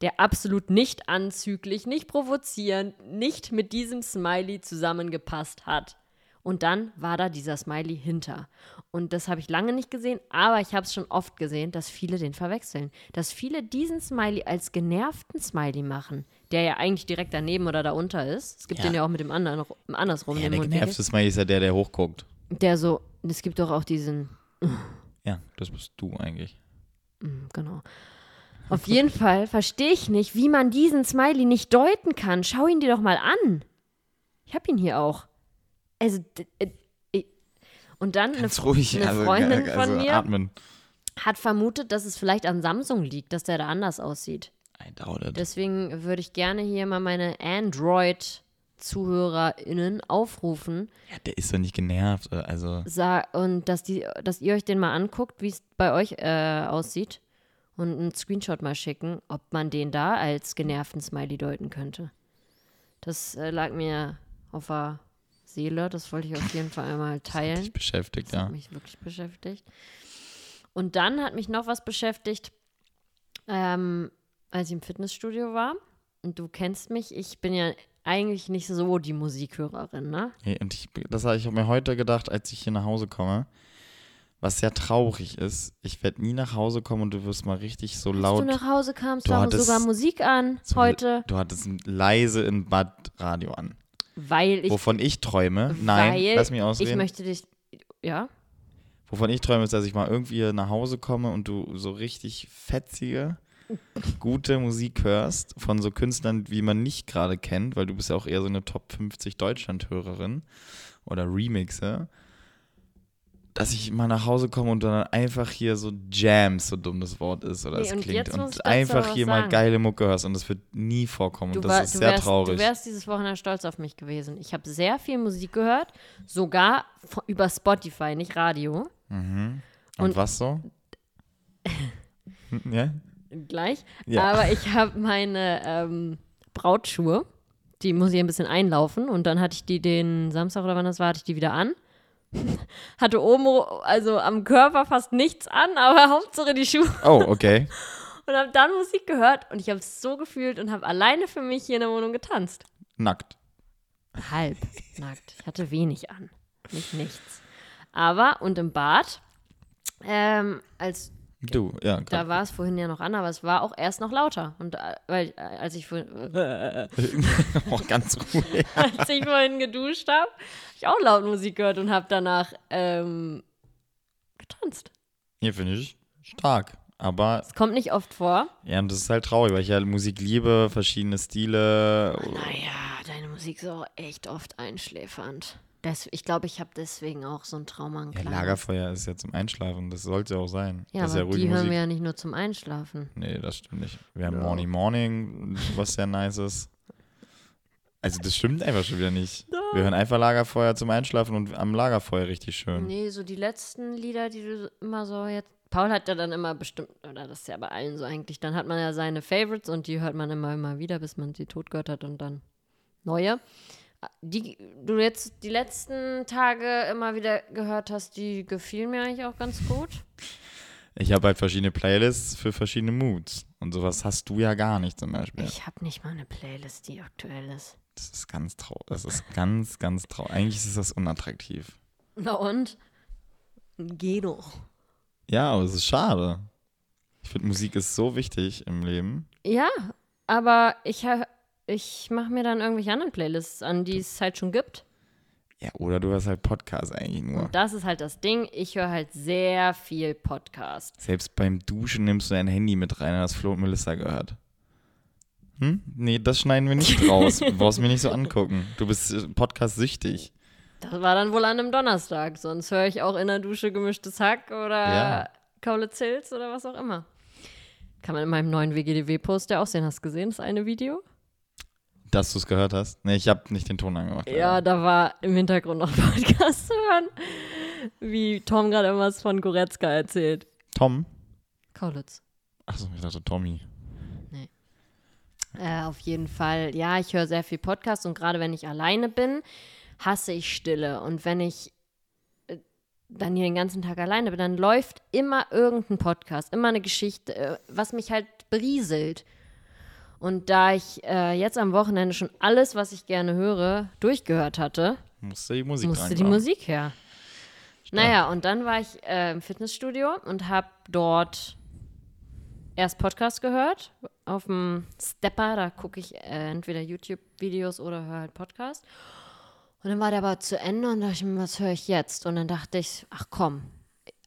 der absolut nicht anzüglich, nicht provozierend, nicht mit diesem Smiley zusammengepasst hat. Und dann war da dieser Smiley hinter. Und das habe ich lange nicht gesehen, aber ich habe es schon oft gesehen, dass viele den verwechseln. Dass viele diesen Smiley als genervten Smiley machen, der ja eigentlich direkt daneben oder darunter ist. Es gibt Ja. den ja auch mit dem anderen andersrum. Ja, der genervte Smiley ist ja der, der hochguckt. Der so, es gibt doch auch diesen, Ja, das bist du eigentlich. Mm, Genau. Auf jeden Fall verstehe ich nicht, wie man diesen Smiley nicht deuten kann. Schau ihn dir doch mal an. Ich habe ihn hier auch. Also, äh, ich- und dann eine, Ganz ruhig. eine also, Freundin also von mir atmen. hat vermutet, dass es vielleicht an Samsung liegt, dass der da anders aussieht. I doubt it. Deswegen würde ich gerne hier mal meine Android-ZuhörerInnen aufrufen Ja, der ist doch nicht genervt. äh, Also, und dass, die, dass ihr euch den mal anguckt, wie es bei euch äh, aussieht und einen Screenshot mal schicken, ob man den da als genervten Smiley deuten könnte. Das äh, lag mir auf der Seele, das wollte ich auf jeden Fall einmal teilen. dich beschäftigt, Das hat ja. mich wirklich beschäftigt. Und dann hat mich noch was beschäftigt, ähm, als ich im Fitnessstudio war. Und du kennst mich, ich bin ja eigentlich nicht so die Musikhörerin, ne? Nee, und ich, das habe ich mir heute gedacht, als ich hier nach Hause komme. Was sehr traurig ist, ich werde nie nach Hause kommen und du wirst mal richtig so Als laut. du nach Hause kamst, Du war sogar Musik an so heute, Du hattest leise in Bad Radio an. Weil ich, Wovon ich träume, nein, lass mich ich ausreden. möchte dich, ja, Wovon ich träume, ist, dass ich mal irgendwie nach Hause komme und du so richtig fetzige, gute Musik hörst von so Künstlern, wie man nicht gerade kennt, weil du bist ja auch eher so eine Top 50 Deutschland-Hörerin oder Remixe. Dass ich mal nach Hause komme und dann einfach hier so Jams, so dumm das Wort ist oder Nee, es und klingt, und einfach hier mal sagen. geile Mucke hörst und das wird nie vorkommen du, und das war, ist sehr wärst, traurig. du wärst dieses Wochenende stolz auf mich gewesen. Ich habe sehr viel Musik gehört, sogar über Spotify, nicht Radio. und, und- was so? ja? gleich. Ja. Aber ich habe meine ähm, Brautschuhe, die muss ich ein bisschen einlaufen und dann hatte ich die den Samstag oder wann das war, hatte ich die wieder an. hatte oben, also am Körper fast nichts an, aber Hauptsache die Schuhe Oh, okay. und habe dann Musik gehört und ich habe es so gefühlt und habe alleine für mich hier in der Wohnung getanzt. Nackt. Halb nackt. Ich hatte wenig an, nicht nichts. Aber und im Bad, ähm, als Du, ja, klar. Da war es vorhin ja noch an, aber es war auch erst noch lauter. Und äh, weil, äh, als ich vorhin, oh, ganz ruhig. als ich vorhin geduscht habe, habe ich auch laut Musik gehört und habe danach ähm, getanzt. Hier finde ich stark. Aber Es kommt nicht oft vor. ja, und das ist halt traurig, weil ich ja Musik liebe, verschiedene Stile. Naja, deine Musik ist auch echt oft einschläfernd. Des, ich glaube, ich habe deswegen auch so ein Trauma an Ja. Lagerfeuer ist ja zum Einschlafen, das sollte auch sein. Ja, das ist aber ja ruhige die hören Musik. wir ja nicht nur zum Einschlafen. Nee, das stimmt nicht. Wir haben Morning Morning, was sehr nice ist. Also das stimmt einfach schon wieder nicht. Wir hören einfach Lagerfeuer zum Einschlafen und am Lagerfeuer richtig schön. Nee, so die letzten Lieder, die du immer so jetzt. Paul hat ja dann immer bestimmt, oder das ist ja bei allen so eigentlich, dann hat man ja seine Favorites und die hört man immer, immer wieder, bis man sie tot gehört hat und dann neue. Die du jetzt die letzten Tage immer wieder gehört hast, die gefielen mir eigentlich auch ganz gut. Ich habe halt verschiedene Playlists für verschiedene Moods. Und sowas hast du ja gar nicht zum Beispiel. Ich habe nicht mal eine Playlist, die aktuell ist. Das ist ganz traurig. Das ist ganz, ganz traurig. Eigentlich ist das unattraktiv. Na und? Geh doch. Ja, aber es ist schade. Ich finde, Musik ist so wichtig im Leben. Ja, aber ich, ha- ich mache mir dann irgendwelche anderen Playlists an, die es halt schon gibt. Ja, oder du hörst halt Podcasts eigentlich nur. Und das ist halt das Ding. Ich höre halt sehr viel Podcast. Selbst beim Duschen nimmst du dein Handy mit rein, das Flo und Melissa gehört. Hm? Nee, das schneiden wir nicht raus. Du brauchst mir nicht so angucken. Du bist äh, Podcast-süchtig. Das war dann wohl an einem Donnerstag. Sonst höre ich auch in der Dusche gemischtes Hack oder Ja. Kaulitz Hills oder was auch immer. Kann man in meinem neuen WGDW-Post ja auch sehen. Hast du gesehen, das eine Video? Dass du es gehört hast? Nee, ich habe nicht den Ton angemacht. Ja, da war im Hintergrund noch ein Podcast zu hören, wie Tom gerade irgendwas von Goretzka erzählt. Tom? Kaulitz. Achso, ich dachte Tommy. Äh, auf jeden Fall, ja, ich höre sehr viel Podcast und gerade wenn ich alleine bin, hasse ich Stille. Und wenn ich äh, dann hier den ganzen Tag alleine bin, dann läuft immer irgendein Podcast, immer eine Geschichte, äh, was mich halt berieselt. Und da ich äh, jetzt am Wochenende schon alles, was ich gerne höre, durchgehört hatte, Musste die Musik musste die. Musik her. Naja, und dann war ich äh, im Fitnessstudio und habe dort erst Podcast gehört auf dem Stepper. Da gucke ich äh, entweder YouTube-Videos oder höre halt Podcast. Und dann war der aber zu Ende und dachte ich mir, was höre ich jetzt? Und dann dachte ich, ach komm.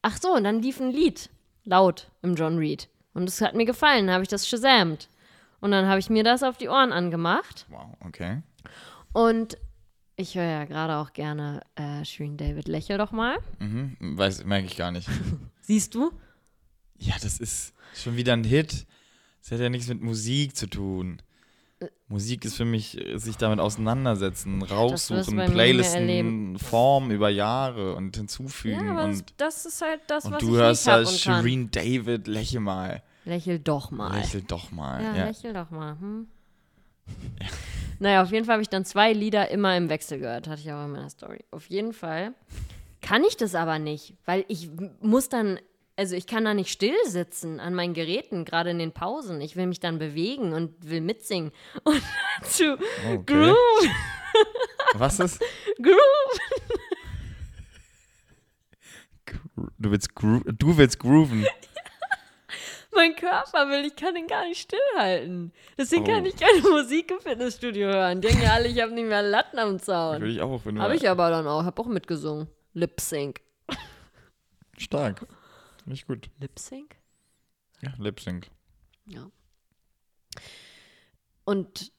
Ach so, und dann lief ein Lied laut im John Reed. Und es hat mir gefallen, habe ich das shazamt. Und dann habe ich mir das auf die Ohren angemacht. Wow, okay. Und ich höre ja gerade auch gerne äh, Shirin David. Lächel doch mal. Mhm. Weiß, merke ich gar nicht. Siehst du? Ja, das ist schon wieder ein Hit. Das hat ja nichts mit Musik zu tun. Musik ist für mich äh, sich damit auseinandersetzen, raussuchen, Playlisten. Formen über Jahre und hinzufügen. Ja, aber das, und das ist halt das, und was du ich hörst nicht kann. Shireen David, lächel mal. Lächel doch mal. Lächel doch mal. Ja, Ja, lächel doch mal. Hm? Naja, auf jeden Fall habe ich dann zwei Lieder immer im Wechsel gehört, hatte ich auch in meiner Story. Auf jeden Fall kann ich das aber nicht, weil ich muss dann, also ich kann da nicht still sitzen an meinen Geräten, gerade in den Pausen. Ich will mich dann bewegen und will mitsingen. Und Oh, okay. Groove, Was ist? Groove. Du willst, gro du willst grooven. Mein Körper will, ich kann ihn gar nicht stillhalten. Deswegen kann Oh. ich keine Musik im Fitnessstudio hören. Denken ja alle, ich habe nicht mehr Latten am Zaun. Würde ich auch, wenn du Habe ich aber dann auch, habe auch mitgesungen. Lip Sync. Stark. Ich gut. Lip Sync? Ja, Lip Sync. Ja. Und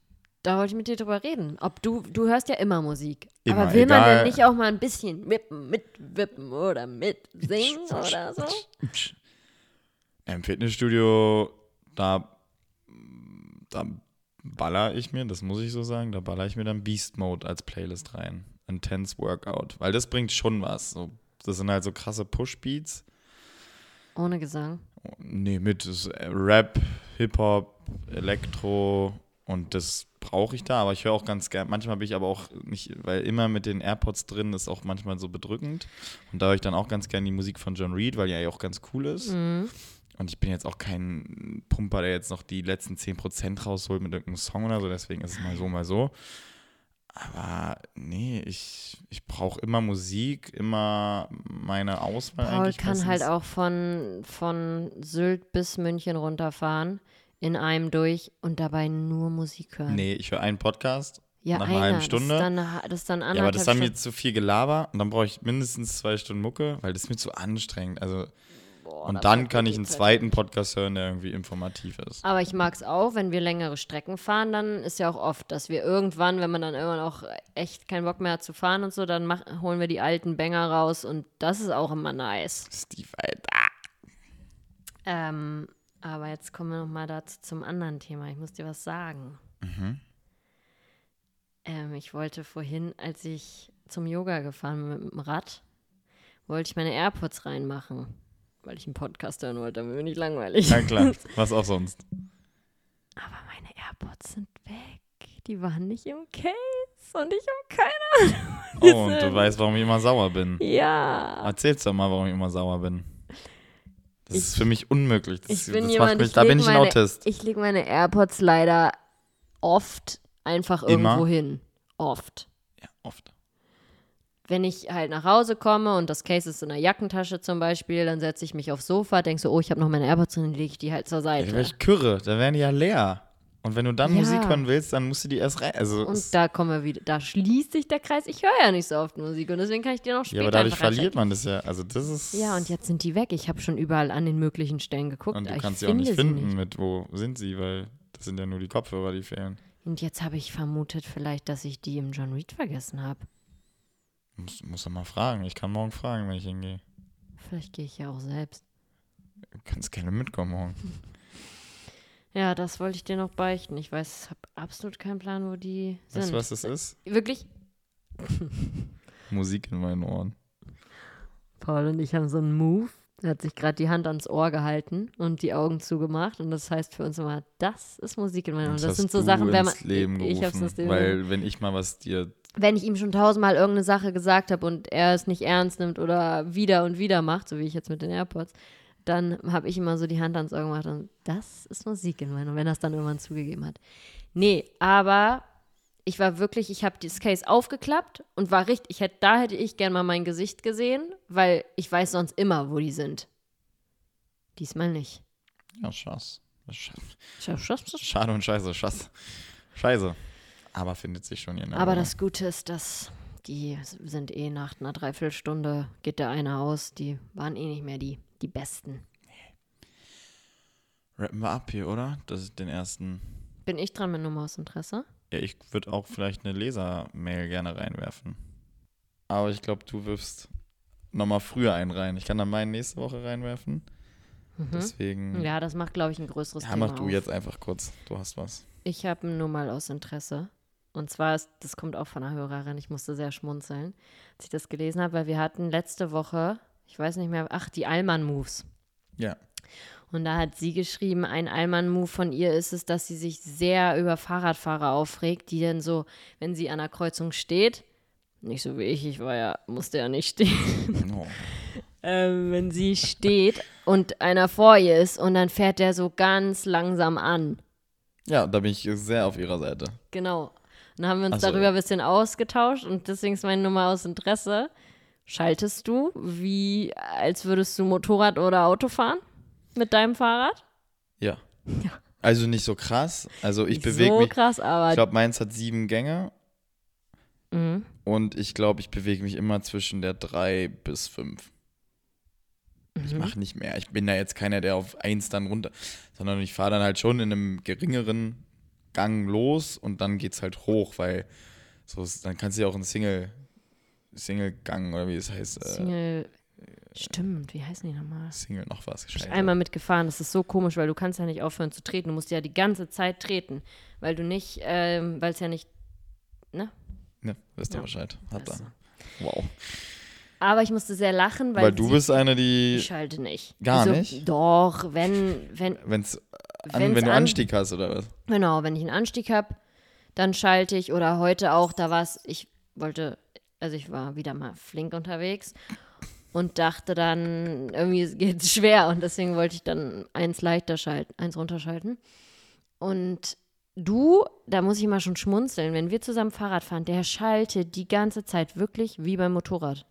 da wollte ich mit dir drüber reden. Ob du, du hörst ja immer Musik. Immer, aber will man egal. denn nicht auch mal ein bisschen wippen, mitwippen oder mitsingen oder so? Im Fitnessstudio, da, da baller ich mir, das muss ich so sagen, da baller ich mir dann Beast Mode als Playlist rein. Intense Workout. Weil das bringt schon was. So, das sind halt so krasse Push-Beats. Ohne Gesang. Nee, mit ist Rap, Hip-Hop, Elektro und das brauche ich da, aber ich höre auch ganz gern. Manchmal bin ich aber auch nicht, weil immer mit den AirPods drin ist auch manchmal so bedrückend. Und da höre ich dann auch ganz gern die Musik von John Reed, weil die ja auch ganz cool ist. Mhm. Und ich bin jetzt auch kein Pumper, der jetzt noch die letzten 10% rausholt mit irgendeinem Song oder so, deswegen ist es mal so, mal so. Aber nee, ich, ich brauche immer Musik, immer meine Auswahl Paul kann halt auch von, von Sylt bis München runterfahren in einem durch und dabei nur Musik hören. Nee, ich höre einen Podcast ja, nach einer einer. halben Stunde. Das ist dann, eine- das ist dann Ja, aber das dann mir zu viel Gelaber und dann brauche ich mindestens zwei Stunden Mucke, weil das ist mir zu anstrengend. Also, Boah, und dann kann ich einen zweiten Podcast hören, der irgendwie informativ ist. Aber ich mag es auch, wenn wir längere Strecken fahren, dann ist ja auch oft, dass wir irgendwann, wenn man dann irgendwann auch echt keinen Bock mehr hat zu fahren und so, dann mach, holen wir die alten Banger raus und das ist auch immer nice. Steve, Alter. Ähm, aber jetzt kommen wir nochmal dazu zum anderen Thema. Ich muss dir was sagen. Mhm. Ähm, ich wollte vorhin, als ich zum Yoga gefahren bin mit dem Rad, wollte ich meine AirPods reinmachen, weil ich einen Podcast hören wollte, damit mir nicht langweilig. Ja, klar. Was auch sonst. Aber meine AirPods sind weg. Die waren nicht im Case und ich habe keine Ahnung. Oh, und du weißt, warum ich immer sauer bin. Ja. Erzähl's doch mal, warum ich immer sauer bin. Das Ich- ist für mich unmöglich. Das, Ich bin das jemand, macht mich, ich da bin ich ein meine, Autist. Ich lege meine AirPods leider oft einfach irgendwo hin. Oft. ja, oft. Wenn ich halt nach Hause komme und das Case ist in der Jackentasche zum Beispiel, dann setze ich mich aufs Sofa, denke so, oh, ich habe noch meine AirPods drin, dann lege ich die halt zur Ja, Seite. wär ich Kürre, da wären die ja leer. Und wenn du dann Ja. Musik hören willst, dann musst du die erst rein. Also, und da kommen wir wieder, da schließt sich der Kreis. Ich höre ja nicht so oft Musik und deswegen kann ich dir noch später ja, aber dadurch verliert man das ja. Also, das ist. Ja, und jetzt sind die weg. Ich habe schon überall an den möglichen Stellen geguckt. Und du kannst sie auch nicht finde finden, mit wo sind sie, weil das sind ja nur die Kopfhörer, die fehlen. Und jetzt habe ich vermutet vielleicht, dass ich die im John Reed vergessen habe. Muss, muss er mal fragen. Ich kann morgen fragen, wenn ich hingehe. Vielleicht gehe ich ja auch selbst. Du kannst gerne mitkommen morgen. Ja, das wollte ich dir noch beichten. Ich weiß, habe absolut keinen Plan, wo die sind. Weißt du, was das ist? Wirklich? Musik in meinen Ohren. Paul und ich haben so einen Move. Er hat sich gerade die Hand ans Ohr gehalten und die Augen zugemacht. Und das heißt für uns immer, das ist Musik in meinen Ohren. Das, Das, sind so Sachen, wenn man. Leben ich hab's gerufen, ins Leben Weil, wenn ich mal was dir. Wenn ich ihm schon tausendmal irgendeine Sache gesagt habe und er es nicht ernst nimmt oder wieder und wieder macht, so wie ich jetzt mit den AirPods, dann habe ich immer so die Hand ans Auge gemacht und das ist Musik in meinem, wenn er es dann irgendwann zugegeben hat. Nee, aber ich war wirklich, ich habe das Case aufgeklappt und war richtig, ich hätte, da hätte ich gern mal mein Gesicht gesehen, weil ich weiß sonst immer, wo die sind. Diesmal nicht. Ja, Schass. Sch- Schaff, schaff, schaff. Schade und scheiße, Schass. Scheiße. Aber findet sich schon der Aber das Gute ist, dass die sind eh nach einer Dreiviertelstunde, geht der eine aus, die waren eh nicht mehr die, die Besten. Rappen wir ab hier, oder? Das ist den ersten. Bin ich dran mit Nummer aus Interesse? Ja, ich würde auch vielleicht eine Lesermail gerne reinwerfen. Aber ich glaube, du wirfst nochmal früher einen rein. Ich kann dann meinen nächste Woche reinwerfen. Deswegen. Mhm. Ja, das macht, glaube ich, ein größeres Ja, Thema mach du auf. jetzt einfach kurz. Du hast was. Ich habe nur mal aus Interesse. Und zwar, ist, das kommt auch von einer Hörerin, ich musste sehr schmunzeln, als ich das gelesen habe, weil wir hatten letzte Woche, ich weiß nicht mehr, ach, die Allmann-Moves. Ja. Und da hat sie geschrieben, ein Allmann-Move von ihr ist es, dass sie sich sehr über Fahrradfahrer aufregt, die dann so, wenn sie an der Kreuzung steht, nicht so wie ich, ich war ja, musste ja nicht stehen, Oh. ähm, wenn sie steht und einer vor ihr ist und dann fährt der so ganz langsam an. Ja, da bin ich sehr auf ihrer Seite. Genau. Und dann haben wir uns so. darüber ein bisschen ausgetauscht und deswegen ist meine Nummer aus Interesse. Schaltest du, wie als würdest du Motorrad oder Auto fahren mit deinem Fahrrad? Ja. Also nicht so krass. Also ich bewege so mich. krass, aber Ich glaube, meins hat sieben Gänge mhm. und ich glaube, ich bewege mich immer zwischen der drei bis fünf. Ich Mhm. mache nicht mehr. Ich bin da jetzt keiner, der auf eins dann runter, sondern ich fahre dann halt schon in einem geringeren Gang los und dann geht's halt hoch, weil so ist, dann kannst du ja auch einen Single Single-Gang oder wie es heißt. Äh, Single. Stimmt, wie heißen die nochmal? Single noch was. Ich einmal mitgefahren, das ist so komisch, weil du kannst ja nicht aufhören zu treten. Du musst ja die ganze Zeit treten, weil du nicht, ähm, weil es ja nicht, Ne, wisst ihr Ja. Bescheid. Hat er. Wow. Aber ich musste sehr lachen, weil, Weil, du sie, bist eine, die, ich schalte nicht. Gar Wieso? nicht? Doch, wenn, wenn, wenn's an, wenn's wenn du an- Anstieg hast oder was? Genau, wenn ich einen Anstieg habe, dann schalte ich oder heute auch, da war es, ich wollte, also ich war wieder mal flink unterwegs und dachte dann, irgendwie geht es schwer und deswegen wollte ich dann eins leichter schalten, eins runterschalten. Und du, da muss ich mal schon schmunzeln, wenn wir zusammen Fahrrad fahren, der schaltet die ganze Zeit wirklich wie beim Motorrad.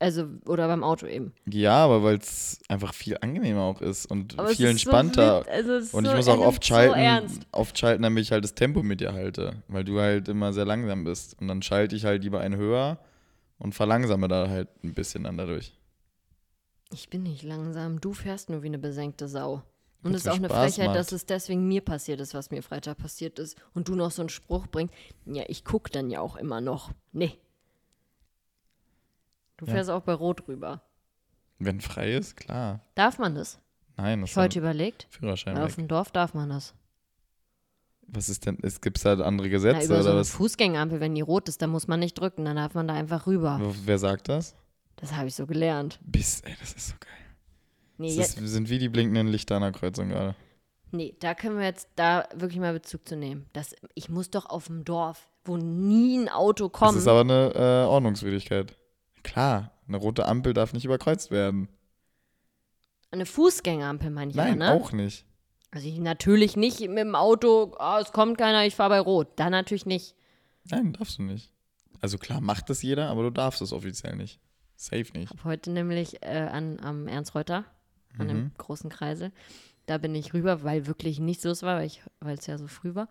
Also, oder beim Auto eben. Ja, aber weil es einfach viel angenehmer auch ist und Aber viel ist so entspannter. wit- also und ich so- muss auch oft so schalten, ernst. oft schalten, damit ich halt das Tempo mit dir halte, weil du halt immer sehr langsam bist. Und dann schalte ich halt lieber einen höher und verlangsame da halt ein bisschen dann dadurch. Ich bin nicht langsam. Du fährst nur wie eine besenkte Sau. Und es ist auch eine Spaß Frechheit, macht. dass es deswegen mir passiert ist, was mir Freitag passiert ist. Und du noch so einen Spruch bringst. Ja, ich guck dann ja auch immer noch. Nee. Du Ja. fährst auch bei Rot rüber. Wenn frei ist, klar. Darf man das? Nein, das Ich ist heute überlegt. Führerschein Weil auf dem Dorf darf man das. Was ist denn, es gibt da andere Na, Gesetze über so oder eine was? Fußgängerampel, wenn die rot ist, dann muss man nicht drücken, dann darf man da einfach rüber. Wer sagt das? Das habe ich so gelernt. Bis, ey, das ist so geil. Nee, Das ist, sind wie die blinkenden Lichter an der Kreuzung gerade. Nee, da können wir jetzt da wirklich mal Bezug zu nehmen. Das, ich muss doch auf dem Dorf, wo nie ein Auto Das kommt. ist aber eine äh, Ordnungswidrigkeit. Klar, eine rote Ampel darf nicht überkreuzt werden. Eine Fußgängerampel meine ich Nein, ja, ne? auch nicht. Also ich natürlich nicht mit dem Auto, ah, es kommt keiner, ich fahre bei Rot. Da natürlich nicht. Nein, darfst du nicht. Also klar, macht das jeder, aber du darfst es offiziell nicht. Safe nicht. Hab heute nämlich äh, an, am Ernst-Reuter, an Mhm. dem großen Kreisel, da bin ich rüber, weil wirklich nichts los war, weil es ja so früh war.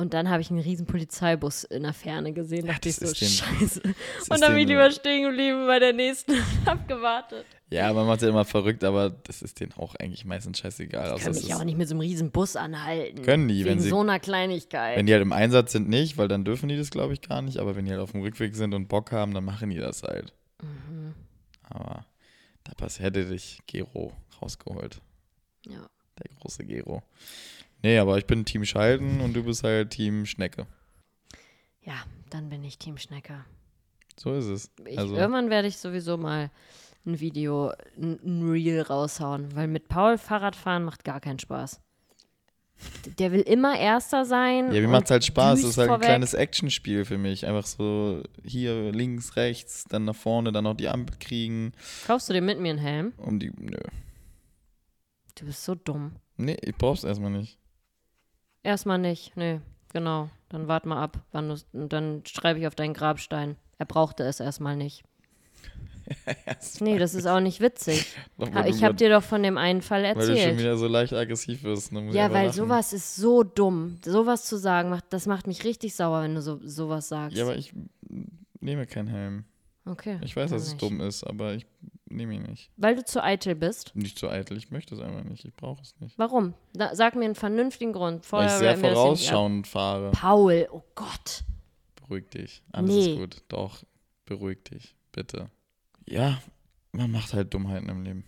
Und dann habe ich einen riesen Polizeibus in der Ferne gesehen. Ja, dachte ich das so, ist den- scheiße. Das Und dann bin ich lieber stehen geblieben bei der nächsten und hab gewartet. Ja, man macht ja immer verrückt, aber das ist denen auch eigentlich meistens scheißegal. Kann es mich auch nicht mit so einem riesen Bus anhalten. Können die, wenn Wegen sie- so einer Kleinigkeit. wenn die halt im Einsatz sind, nicht, weil dann dürfen die das, glaube ich, gar nicht. Aber wenn die halt auf dem Rückweg sind und Bock haben, dann machen die das halt. Mhm. Aber da pass- hätte dich Gero rausgeholt. ja. Der große Gero. Nee, aber ich bin Team Schalten und du bist halt Team Schnecke. ja, dann bin ich Team Schnecker. So ist es. Ich, Also, Irgendwann werde ich sowieso mal ein Video, ein, ein Reel raushauen, weil mit Paul Fahrradfahren macht gar keinen Spaß. Der will immer Erster sein. ja, mir macht halt Spaß. Das ist halt ein vorweg. kleines Actionspiel für mich. Einfach so hier links, rechts, dann nach vorne, dann noch die Ampel kriegen. Kaufst du dir mit mir einen Helm? Um die, nö. Du bist so dumm. Nee, ich brauch's erstmal nicht. Erstmal nicht, nee, genau. Dann wart mal ab, wann du und dann schreibe ich auf deinen Grabstein. Er brauchte es erstmal nicht. Nee, das ist auch nicht witzig. Doch, Ich habe dir doch von dem einen Fall Weil du schon erzählt. wieder so leicht aggressiv muss ich Ja, weil lachen. sowas ist so dumm. Sowas zu sagen, macht, das macht mich richtig sauer, wenn du so, sowas sagst. Ja, aber ich nehme keinen Helm. okay. Ich weiß, dass es dumm ist, aber ich nehme ihn nicht. Weil du zu eitel bist. Nicht zu eitel, ich möchte es einfach nicht. Ich brauche es nicht. Warum? Da, sag mir einen vernünftigen Grund. Weil Vorher ich sehr vorausschauend fahre. Paul, oh Gott. Beruhig dich. Alles Nee. ist gut. Doch, beruhig dich. Bitte. Ja, man macht halt Dummheiten im Leben.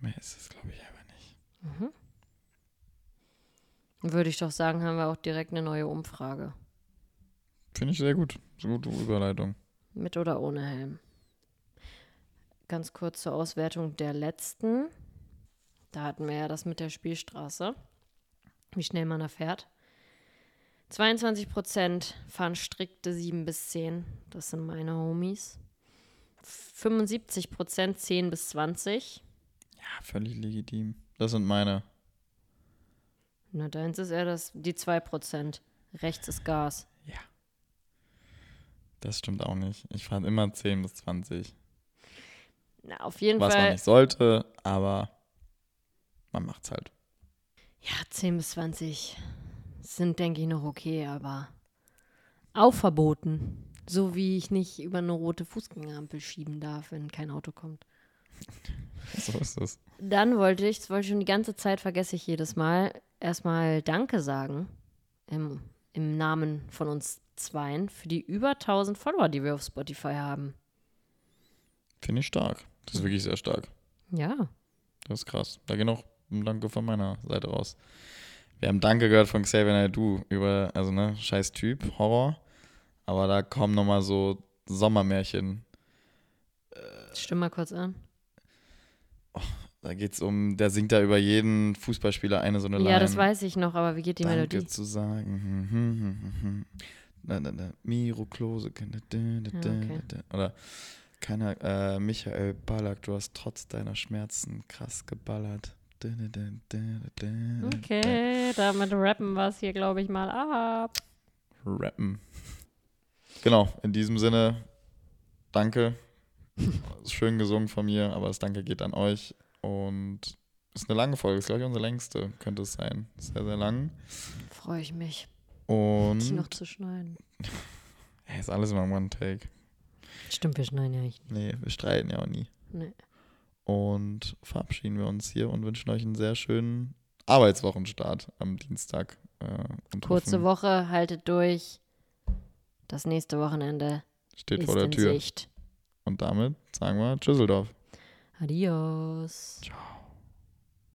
Mehr ist es, glaube ich, einfach nicht. Würde ich doch sagen, haben wir auch direkt eine neue Umfrage. Finde ich sehr gut. So gute Überleitung. Mit oder ohne Helm. Ganz kurz zur Auswertung der letzten. Da hatten wir ja das mit der Spielstraße. Wie schnell man da fährt. 22 Prozent fahren strikte 7 bis 10. Das sind meine Homies. 75 Prozent 10 bis 20. Ja, völlig legitim. Das sind meine. Na, deins ist eher das, die 2 Prozent. Rechts ist Gas. Das stimmt auch nicht. Ich fahre immer 10 bis 20. Na, auf jeden Was man Fall. nicht sollte, aber man macht's halt. Ja, 10 bis 20 sind, denke ich, noch okay, aber auch verboten. So wie ich nicht über eine rote Fußgängerampel schieben darf, wenn kein Auto kommt. So ist es. Dann wollte ich, das wollte ich schon die ganze Zeit, vergesse ich jedes Mal, erstmal Danke sagen im, im Namen von uns Zweien für die über 1000 Follower, die wir auf Spotify haben. Finde ich stark. Das ist wirklich sehr stark. Ja, Das ist krass. Da geht noch ein Danke von meiner Seite raus. Wir haben Danke gehört von Xavier Naidoo über, also ne, scheiß Typ, Horror. Aber da kommen nochmal so Sommermärchen. stimm mal kurz an. Da geht's um, der singt da über jeden Fußballspieler eine so eine Line. Ja, das weiß ich noch, aber wie geht die Danke Melodie? zu sagen. Hm, hm, hm. Miro Klose. Da, okay. Oder keiner, äh, Michael Ballack, du hast trotz deiner Schmerzen krass geballert. Okay, damit rappen wir es hier, glaube ich, mal ab. Rappen. Genau, in diesem Sinne, danke. Schön gesungen von mir, aber das Danke geht an euch. Und ist eine lange Folge, ist glaube ich unsere längste, könnte es sein. Sehr, sehr lang. Freue ich mich, Und die noch zu schneiden. Ey, ist alles immer One Take. Stimmt, wir schneiden ja nicht. Nee, wir streiten ja auch nie. Nee. Und verabschieden wir uns hier und wünschen euch einen sehr schönen Arbeitswochenstart am Dienstag. Äh, Kurze hoffen, Woche, haltet durch. Das nächste Wochenende Steht vor der Tür. Sicht. Und damit sagen wir Tschüsseldorf. Adios. Ciao.